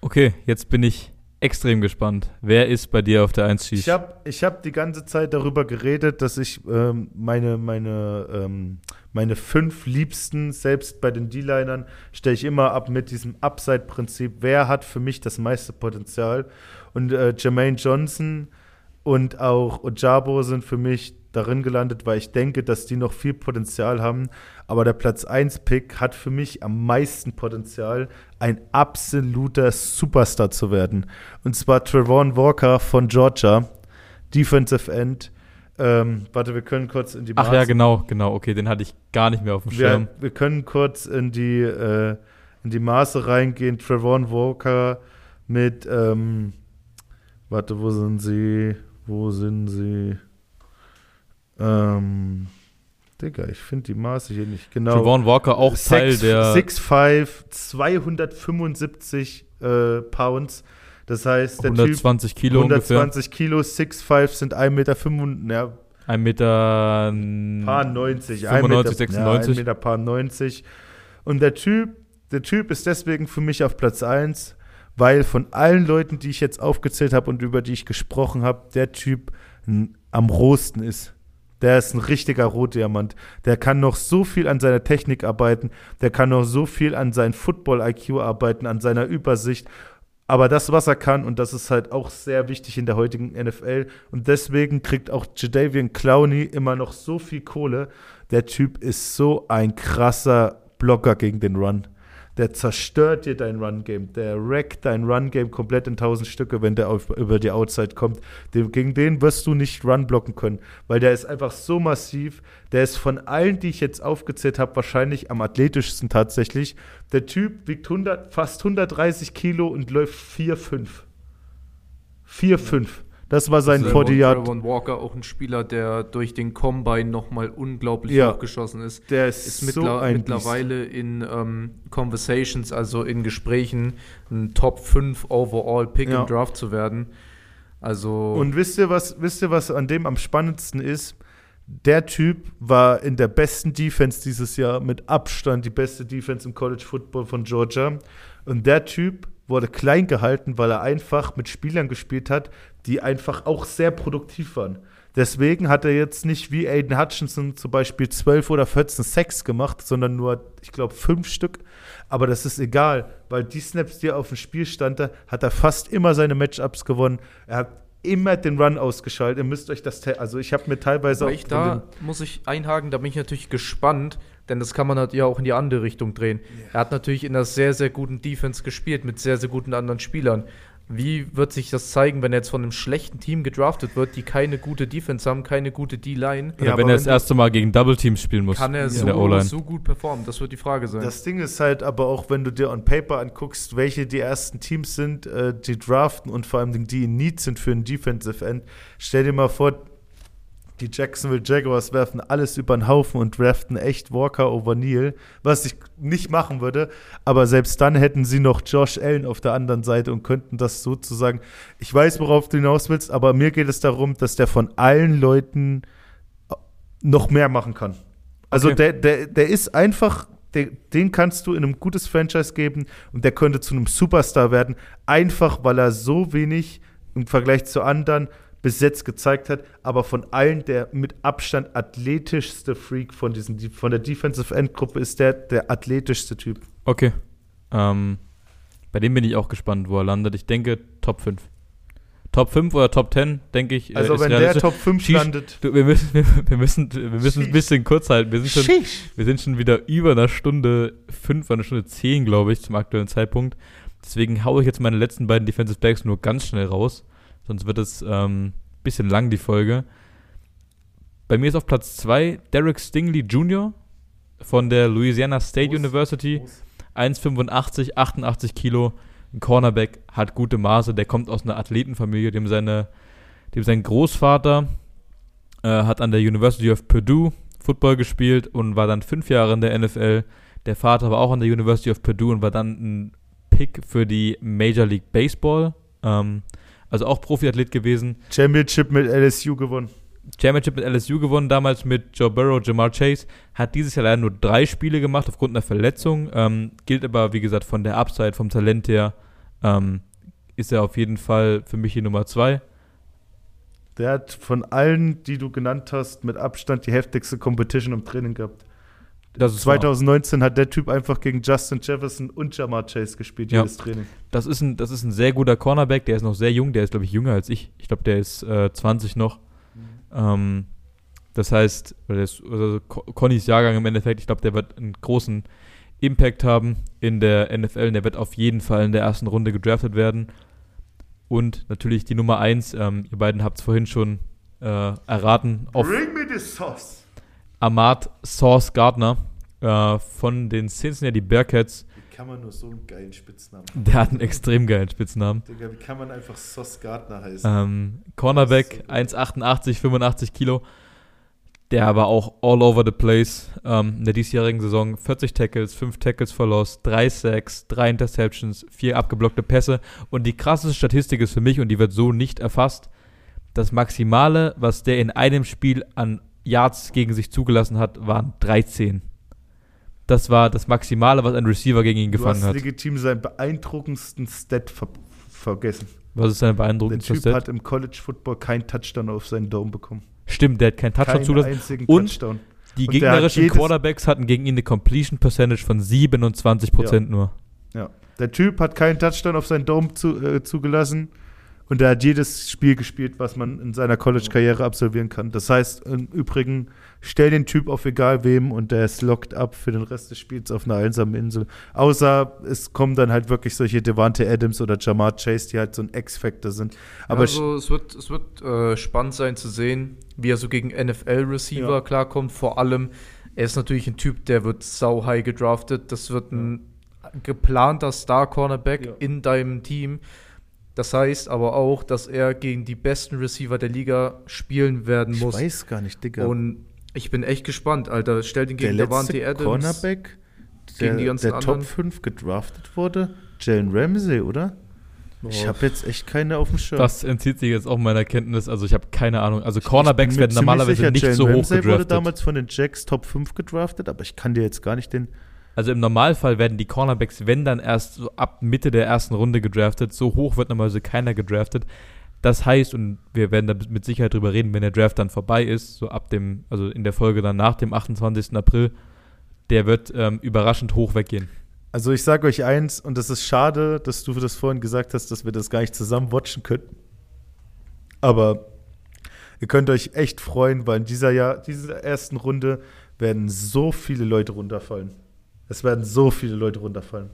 Okay, jetzt bin ich extrem gespannt. Wer ist bei dir auf der 1 Ich habe ich hab die ganze Zeit darüber geredet, dass ich ähm, meine, meine, ähm, meine fünf Liebsten, selbst bei den D-Linern, stelle ich immer ab mit diesem Upside-Prinzip. Wer hat für mich das meiste Potenzial? Und äh, Jermaine Johnson und auch Ojabo sind für mich darin gelandet, weil ich denke, dass die noch viel Potenzial haben. Aber der Platz 1-Pick hat für mich am meisten Potenzial, ein absoluter Superstar zu werden. Und zwar Trevon Walker von Georgia, Defensive End. Ähm, warte, wir können kurz in die Ach ja, genau, genau. Okay, den hatte ich gar nicht mehr auf dem Schirm. Wir, wir können kurz in die, äh, in die Maße reingehen. Trevon Walker mit, ähm, warte, wo sind sie? Wo sind sie? Ähm, Digga, ich finde die Maße hier nicht genau. Trevon Walker auch Teil 6, der 6'5, 275 äh, Pounds. Das heißt, der 120 Typ Kilo 120 Kilo, 6'5 sind 1,95 Meter, 95, ja, Ein Meter paar 90, 95, 1 Meter, 96. Ja, 1 Meter paar 90. Und der Typ, der Typ ist deswegen für mich auf Platz 1, weil von allen Leuten, die ich jetzt aufgezählt habe und über die ich gesprochen habe, der Typ am rohsten ist. Der ist ein richtiger Rotdiamant. Der kann noch so viel an seiner Technik arbeiten. Der kann noch so viel an seinem Football-IQ arbeiten, an seiner Übersicht. Aber das, was er kann, und das ist halt auch sehr wichtig in der heutigen NFL, und deswegen kriegt auch Jadavian Clowney immer noch so viel Kohle. Der Typ ist so ein krasser Blocker gegen den Run. Der zerstört dir dein Run-Game. Der wreckt dein Run-Game komplett in tausend Stücke, wenn der auf, über die Outside kommt. Dem, gegen den wirst du nicht Run blocken können, weil der ist einfach so massiv. Der ist von allen, die ich jetzt aufgezählt habe, wahrscheinlich am athletischsten tatsächlich. Der Typ wiegt 100, fast 130 Kilo und läuft 4,5. 4,5. Das war sein Trevon- 40 Yard. Trevon Walker auch ein Spieler, der durch den Combine nochmal unglaublich Ja. hochgeschossen ist. Der ist, Ist so mittler ein mittlerweile in ähm, Conversations, also in Gesprächen, ein Top 5 Overall Pick Ja. im Draft zu werden. Also Und wisst ihr, was, wisst ihr, was an dem am spannendsten ist? Der Typ war in der besten Defense dieses Jahr, mit Abstand die beste Defense im College Football von Georgia. Und der Typ wurde klein gehalten, weil er einfach mit Spielern gespielt hat, die einfach auch sehr produktiv waren. Deswegen hat er jetzt nicht wie Aiden Hutchinson zum Beispiel 12 oder 14 Sacks gemacht, sondern nur, ich glaube, fünf Stück. Aber das ist egal, weil die Snaps, die er auf dem Spiel stand, hat er fast immer seine Matchups gewonnen. Er hat immer den Run ausgeschaltet. Ihr müsst euch das, also ich habe mir teilweise Aber auch da muss ich einhaken, da bin ich natürlich gespannt, denn das kann man halt ja auch in die andere Richtung drehen. Er hat natürlich in einer sehr, sehr guten Defense gespielt mit sehr, sehr guten anderen Spielern. Wie wird sich das zeigen, wenn er jetzt von einem schlechten Team gedraftet wird, die keine gute Defense haben, keine gute D-Line? Ja, wenn er das erste Mal gegen Double Teams spielen muss Kann er in so, so gut performen? Das wird die Frage sein. Das Ding ist halt aber auch, wenn du dir on Paper anguckst, welche die ersten Teams sind, äh, die draften und vor allem die in Need sind für einen Defensive End. Stell dir mal vor, die Jacksonville Jaguars werfen alles über den Haufen und draften echt Walker over Neal, was ich nicht machen würde. Aber selbst dann hätten sie noch Josh Allen auf der anderen Seite und könnten das sozusagen. Ich weiß, worauf du hinaus willst, aber mir geht es darum, dass der von allen Leuten noch mehr machen kann. Also Okay. der, der, der ist einfach, der, den kannst du in einem gutes Franchise geben und der könnte zu einem Superstar werden, einfach weil er so wenig im Vergleich zu anderen bis jetzt gezeigt hat, aber von allen der mit Abstand athletischste Freak von diesen von der Defensive End Gruppe ist der der athletischste Typ. Okay. Ähm, bei dem bin ich auch gespannt, wo er landet. Ich denke Top 5. Top 5 oder Top 10, denke ich. äh, Also ist wenn der. Top 5 Schieß- landet, Du, wir müssen, wir, wir müssen, wir müssen ein bisschen kurz halten. Wir sind schon, wir sind schon wieder über einer Stunde 5, eine Stunde 10, glaube ich, zum aktuellen Zeitpunkt. Deswegen haue ich jetzt meine letzten beiden Defensive Backs nur ganz schnell raus. Sonst wird es ähm, bisschen lang, die Folge. Bei mir ist auf Platz 2 Derek Stingley Jr. von der Louisiana State Groß, University. groß. 1,85, 88 Kilo. Ein Cornerback hat gute Maße. Der kommt aus einer Athletenfamilie, dem, seine, dem sein Großvater äh, hat an der University of Purdue Football gespielt und war dann fünf Jahre in der NFL. Der Vater war auch an der University of Purdue und war dann ein Pick für die Major League Baseball. Ähm, also auch Profiathlet gewesen. Championship mit LSU gewonnen. Championship mit LSU gewonnen, damals mit Joe Burrow, Jamar Chase. Hat dieses Jahr leider nur drei Spiele gemacht aufgrund einer Verletzung. Ähm, gilt aber, wie gesagt, von der Upside, vom Talent her, ähm, ist er auf jeden Fall für mich die Nummer zwei. Der hat von allen, die du genannt hast, mit Abstand die heftigste Competition im Training gehabt. Das ist wahr. 2019 hat der Typ einfach gegen Justin Jefferson und Jamar Chase gespielt, Ja. jedes Training. Das ist, ein, das ist ein sehr guter Cornerback, der ist noch sehr jung, der ist, glaube ich, jünger als ich. Ich glaube, der ist äh, 20 noch. Ähm, das heißt, ist, also Co- Connys Jahrgang im Endeffekt, ich glaube, der wird einen großen Impact haben in der NFL. Und der wird auf jeden Fall in der ersten Runde gedraftet werden. Und natürlich die Nummer 1, ähm, ihr beiden habt es vorhin schon äh, erraten, Bring me the sauce. Ahmad Sauce Gardner äh, von den Cincinnati Bearcats. Wie kann man nur so einen geilen Spitznamen Der hat einen extrem geilen Spitznamen. Digga, wie kann man einfach Sauce Gardner heißen? Ähm, Cornerback, 1,88, 85 Kilo. Der aber auch all over the place. Ähm, in der diesjährigen Saison 40 Tackles, 5 Tackles for Loss, 3 Sacks, 3 Interceptions, 4 abgeblockte Pässe. Und die krasseste Statistik ist für mich, und die wird so nicht erfasst, das Maximale, was der in einem Spiel an Yards gegen sich zugelassen hat, waren 13. Das war das Maximale, was ein Receiver gegen ihn du gefangen hast hat. legitim seinen beeindruckendsten Stat ver vergessen. Was ist seine Der beeindruckendste Typ Stat? hat im College Football keinen Touchdown auf seinen Dome bekommen. Stimmt, der hat keinen Touchdown Keinen zugelassen. einzigen Und Touchdown. Die Und der hat gegnerischen jedes- Quarterbacks hatten gegen ihn eine Completion Percentage von 27% nur. Ja. Der Typ hat keinen Touchdown auf seinen Dome zu, äh, zugelassen und er hat jedes Spiel gespielt, was man in seiner College-Karriere absolvieren kann. Das heißt, im Übrigen, stell den Typ auf egal wem und der ist locked up für den Rest des Spiels auf einer einsamen Insel. Außer es kommen dann halt wirklich solche Devante Adams oder Jamar Chase, die halt so ein X-Factor sind. Aber also es wird, es wird äh, spannend sein zu sehen, wie er so gegen NFL-Receiver Ja. klarkommt. Vor allem, er ist natürlich ein Typ, der wird sau high gedraftet. Das wird ein geplanter Star-Cornerback Ja. in deinem Team. Das heißt aber auch, dass er gegen die besten Receiver der Liga spielen werden ich muss. weiß gar nicht, Digga. Und ich bin echt gespannt, Alter. Stell den der gegen letzte Davante Adams. Cornerback, der, gegen die ganzen der Top anderen. 5 gedraftet wurde, Jalen Ramsey, oder? Ich habe jetzt echt keine auf dem Schirm. Das entzieht sich jetzt auch meiner Kenntnis. Also ich habe keine Ahnung. Also Cornerbacks Ich werden normalerweise sicher, nicht Jalen so hoch Ramsey wurde gedraftet. damals von den Jacks Top 5 gedraftet, aber ich kann dir jetzt gar nicht den. Also im Normalfall werden die Cornerbacks, wenn dann erst so ab Mitte der ersten Runde gedraftet. So hoch wird normalerweise keiner gedraftet. Das heißt, und wir werden da mit Sicherheit drüber reden, wenn der Draft dann vorbei ist, so ab dem, also in der Folge dann nach dem 28. April, der wird ähm, überraschend hoch weggehen. Also ich sage euch eins, und das ist schade, dass du das vorhin gesagt hast, dass wir das gar nicht zusammen watchen können. Aber ihr könnt euch echt freuen, weil in dieser Jahr, dieser ersten Runde werden so viele Leute runterfallen. Es werden so viele Leute runterfallen.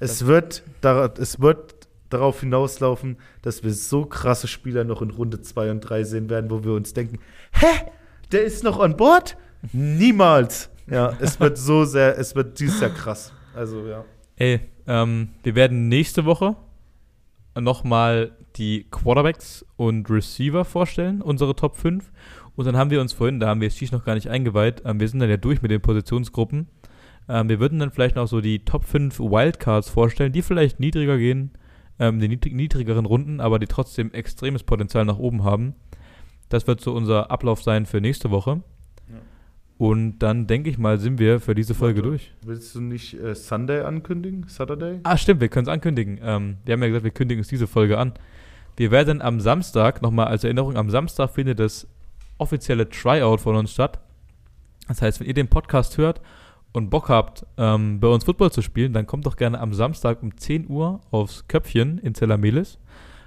Es wird, dar- es wird darauf hinauslaufen, dass wir so krasse Spieler noch in Runde 2 und 3 sehen werden, wo wir uns denken, hä? Der ist noch an Bord? Niemals. Ja, es wird so sehr, es wird dieses Jahr krass. Also ja. Ey, ähm, wir werden nächste Woche nochmal die Quarterbacks und Receiver vorstellen, unsere Top 5. Und dann haben wir uns vorhin, da haben wir Shish noch gar nicht eingeweiht, ähm, wir sind dann ja durch mit den Positionsgruppen. Ähm, wir würden dann vielleicht noch so die Top 5 Wildcards vorstellen, die vielleicht niedriger gehen, ähm, die niedrig niedrigeren Runden, aber die trotzdem extremes Potenzial nach oben haben. Das wird so unser Ablauf sein für nächste Woche. Ja. Und dann denke ich mal, sind wir für diese Folge Warte. durch. Willst du nicht äh, Sunday ankündigen? Saturday? Ah, stimmt, wir können es ankündigen. Ähm, wir haben ja gesagt, wir kündigen uns diese Folge an. Wir werden am Samstag, nochmal als Erinnerung, am Samstag findet das offizielle Tryout von uns statt. Das heißt, wenn ihr den Podcast hört und Bock habt, ähm, bei uns Football zu spielen, dann kommt doch gerne am Samstag um 10 Uhr aufs Köpfchen in Zellamelis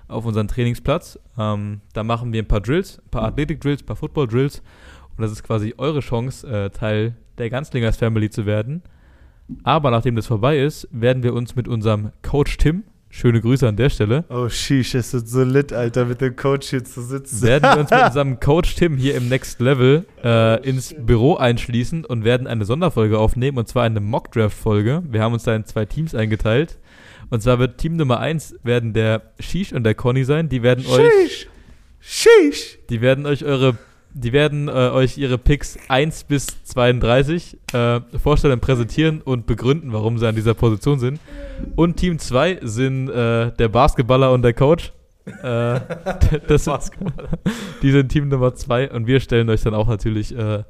auf unseren Trainingsplatz. Ähm, da machen wir ein paar Drills, ein paar Athletik-Drills, ein paar Football-Drills. Und das ist quasi eure Chance, äh, Teil der Ganzlingers Family zu werden. Aber nachdem das vorbei ist, werden wir uns mit unserem Coach Tim, schöne Grüße an der Stelle, Oh, sheesh, es wird so lit, Alter, mit dem Coach hier zu sitzen. werden wir uns mit unserem Coach Tim hier im Next Level äh, ins Büro einschließen und werden eine Sonderfolge aufnehmen, und zwar eine Mock-Draft-Folge. Wir haben uns da in zwei Teams eingeteilt. Und zwar wird Team Nummer 1 werden der Shish und der Conny sein. Die werden euch, Sheesh! Sheesh! die werden euch eure, die werden äh, euch ihre Picks 1 bis 32 äh, vorstellen, präsentieren und begründen, warum sie an dieser Position sind. Und Team 2 sind äh, der Basketballer und der Coach. Äh, das sind, die sind Team Nummer 2 und wir stellen euch dann auch natürlich äh,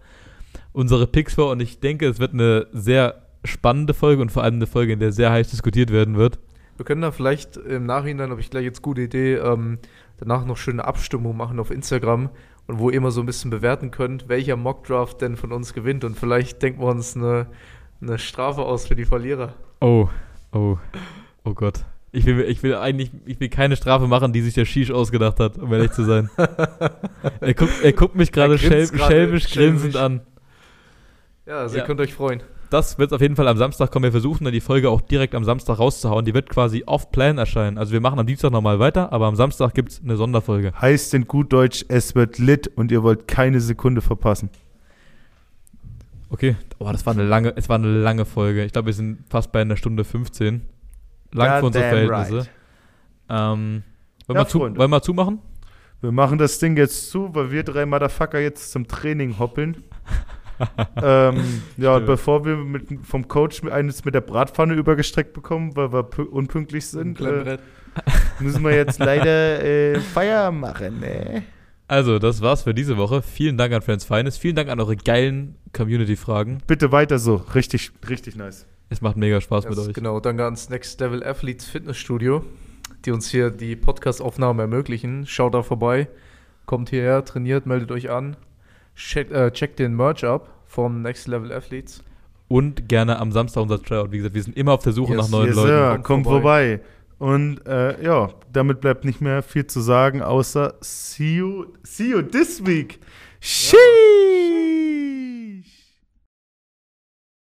unsere Picks vor. Und ich denke, es wird eine sehr spannende Folge und vor allem eine Folge, in der sehr heiß diskutiert werden wird. Wir können da vielleicht im Nachhinein, habe ich gleich jetzt gute Idee, ähm, danach noch schöne Abstimmung machen auf Instagram und wo ihr immer so ein bisschen bewerten könnt, welcher Mockdraft denn von uns gewinnt. Und vielleicht denken wir uns eine, eine Strafe aus für die Verlierer. Oh, oh, oh Gott. Ich will, ich will eigentlich, ich will keine Strafe machen, die sich der Shish ausgedacht hat, um ehrlich zu sein. er, guckt, er guckt mich gerade Er schelmisch schelmisch. grinsend an. Ja, also Ja. ihr könnt euch freuen. Das wird auf jeden Fall am Samstag kommen. Wir versuchen dann die Folge auch direkt am Samstag rauszuhauen. Die wird quasi off-plan erscheinen. Also wir machen am Dienstag nochmal weiter, aber am Samstag gibt es eine Sonderfolge. Heißt in gut Deutsch, es wird lit und ihr wollt keine Sekunde verpassen. Okay. Oh, das war eine lange, es war eine lange Folge. Ich glaube, wir sind fast bei einer Stunde 15. Lang für unsere Verhältnisse. right. Ähm, wollen, Ja, wir zu, Freunde. wollen wir zumachen? Wir machen das Ding jetzt zu, weil wir drei Motherfucker jetzt zum Training hoppeln. ähm, ja, bevor wir mit, vom Coach eines mit der Bratpfanne übergestreckt bekommen, weil wir pü- unpünktlich sind, äh, müssen wir jetzt leider äh, Feier machen. Ne? Also, das war's für diese Woche. Vielen Dank an Friends Finest. Vielen Dank an eure geilen Community-Fragen. Bitte weiter so. Richtig, richtig nice. Es macht mega Spaß mit Das, euch. genau, danke ans Next Level Athletes Fitnessstudio, die uns hier die Podcast-Aufnahmen ermöglichen. Schaut da vorbei, kommt hierher, trainiert, meldet euch an, checkt, äh, checkt den Merch ab vom Next Level Athletes. Und gerne am Samstag unser Tryout. Wie gesagt, wir sind immer auf der Suche Yes, nach neuen Yes, Leuten. Sir, Kommt kommt vorbei. Und äh, ja, damit bleibt nicht mehr viel zu sagen, außer see you, see you this week. Sheesh.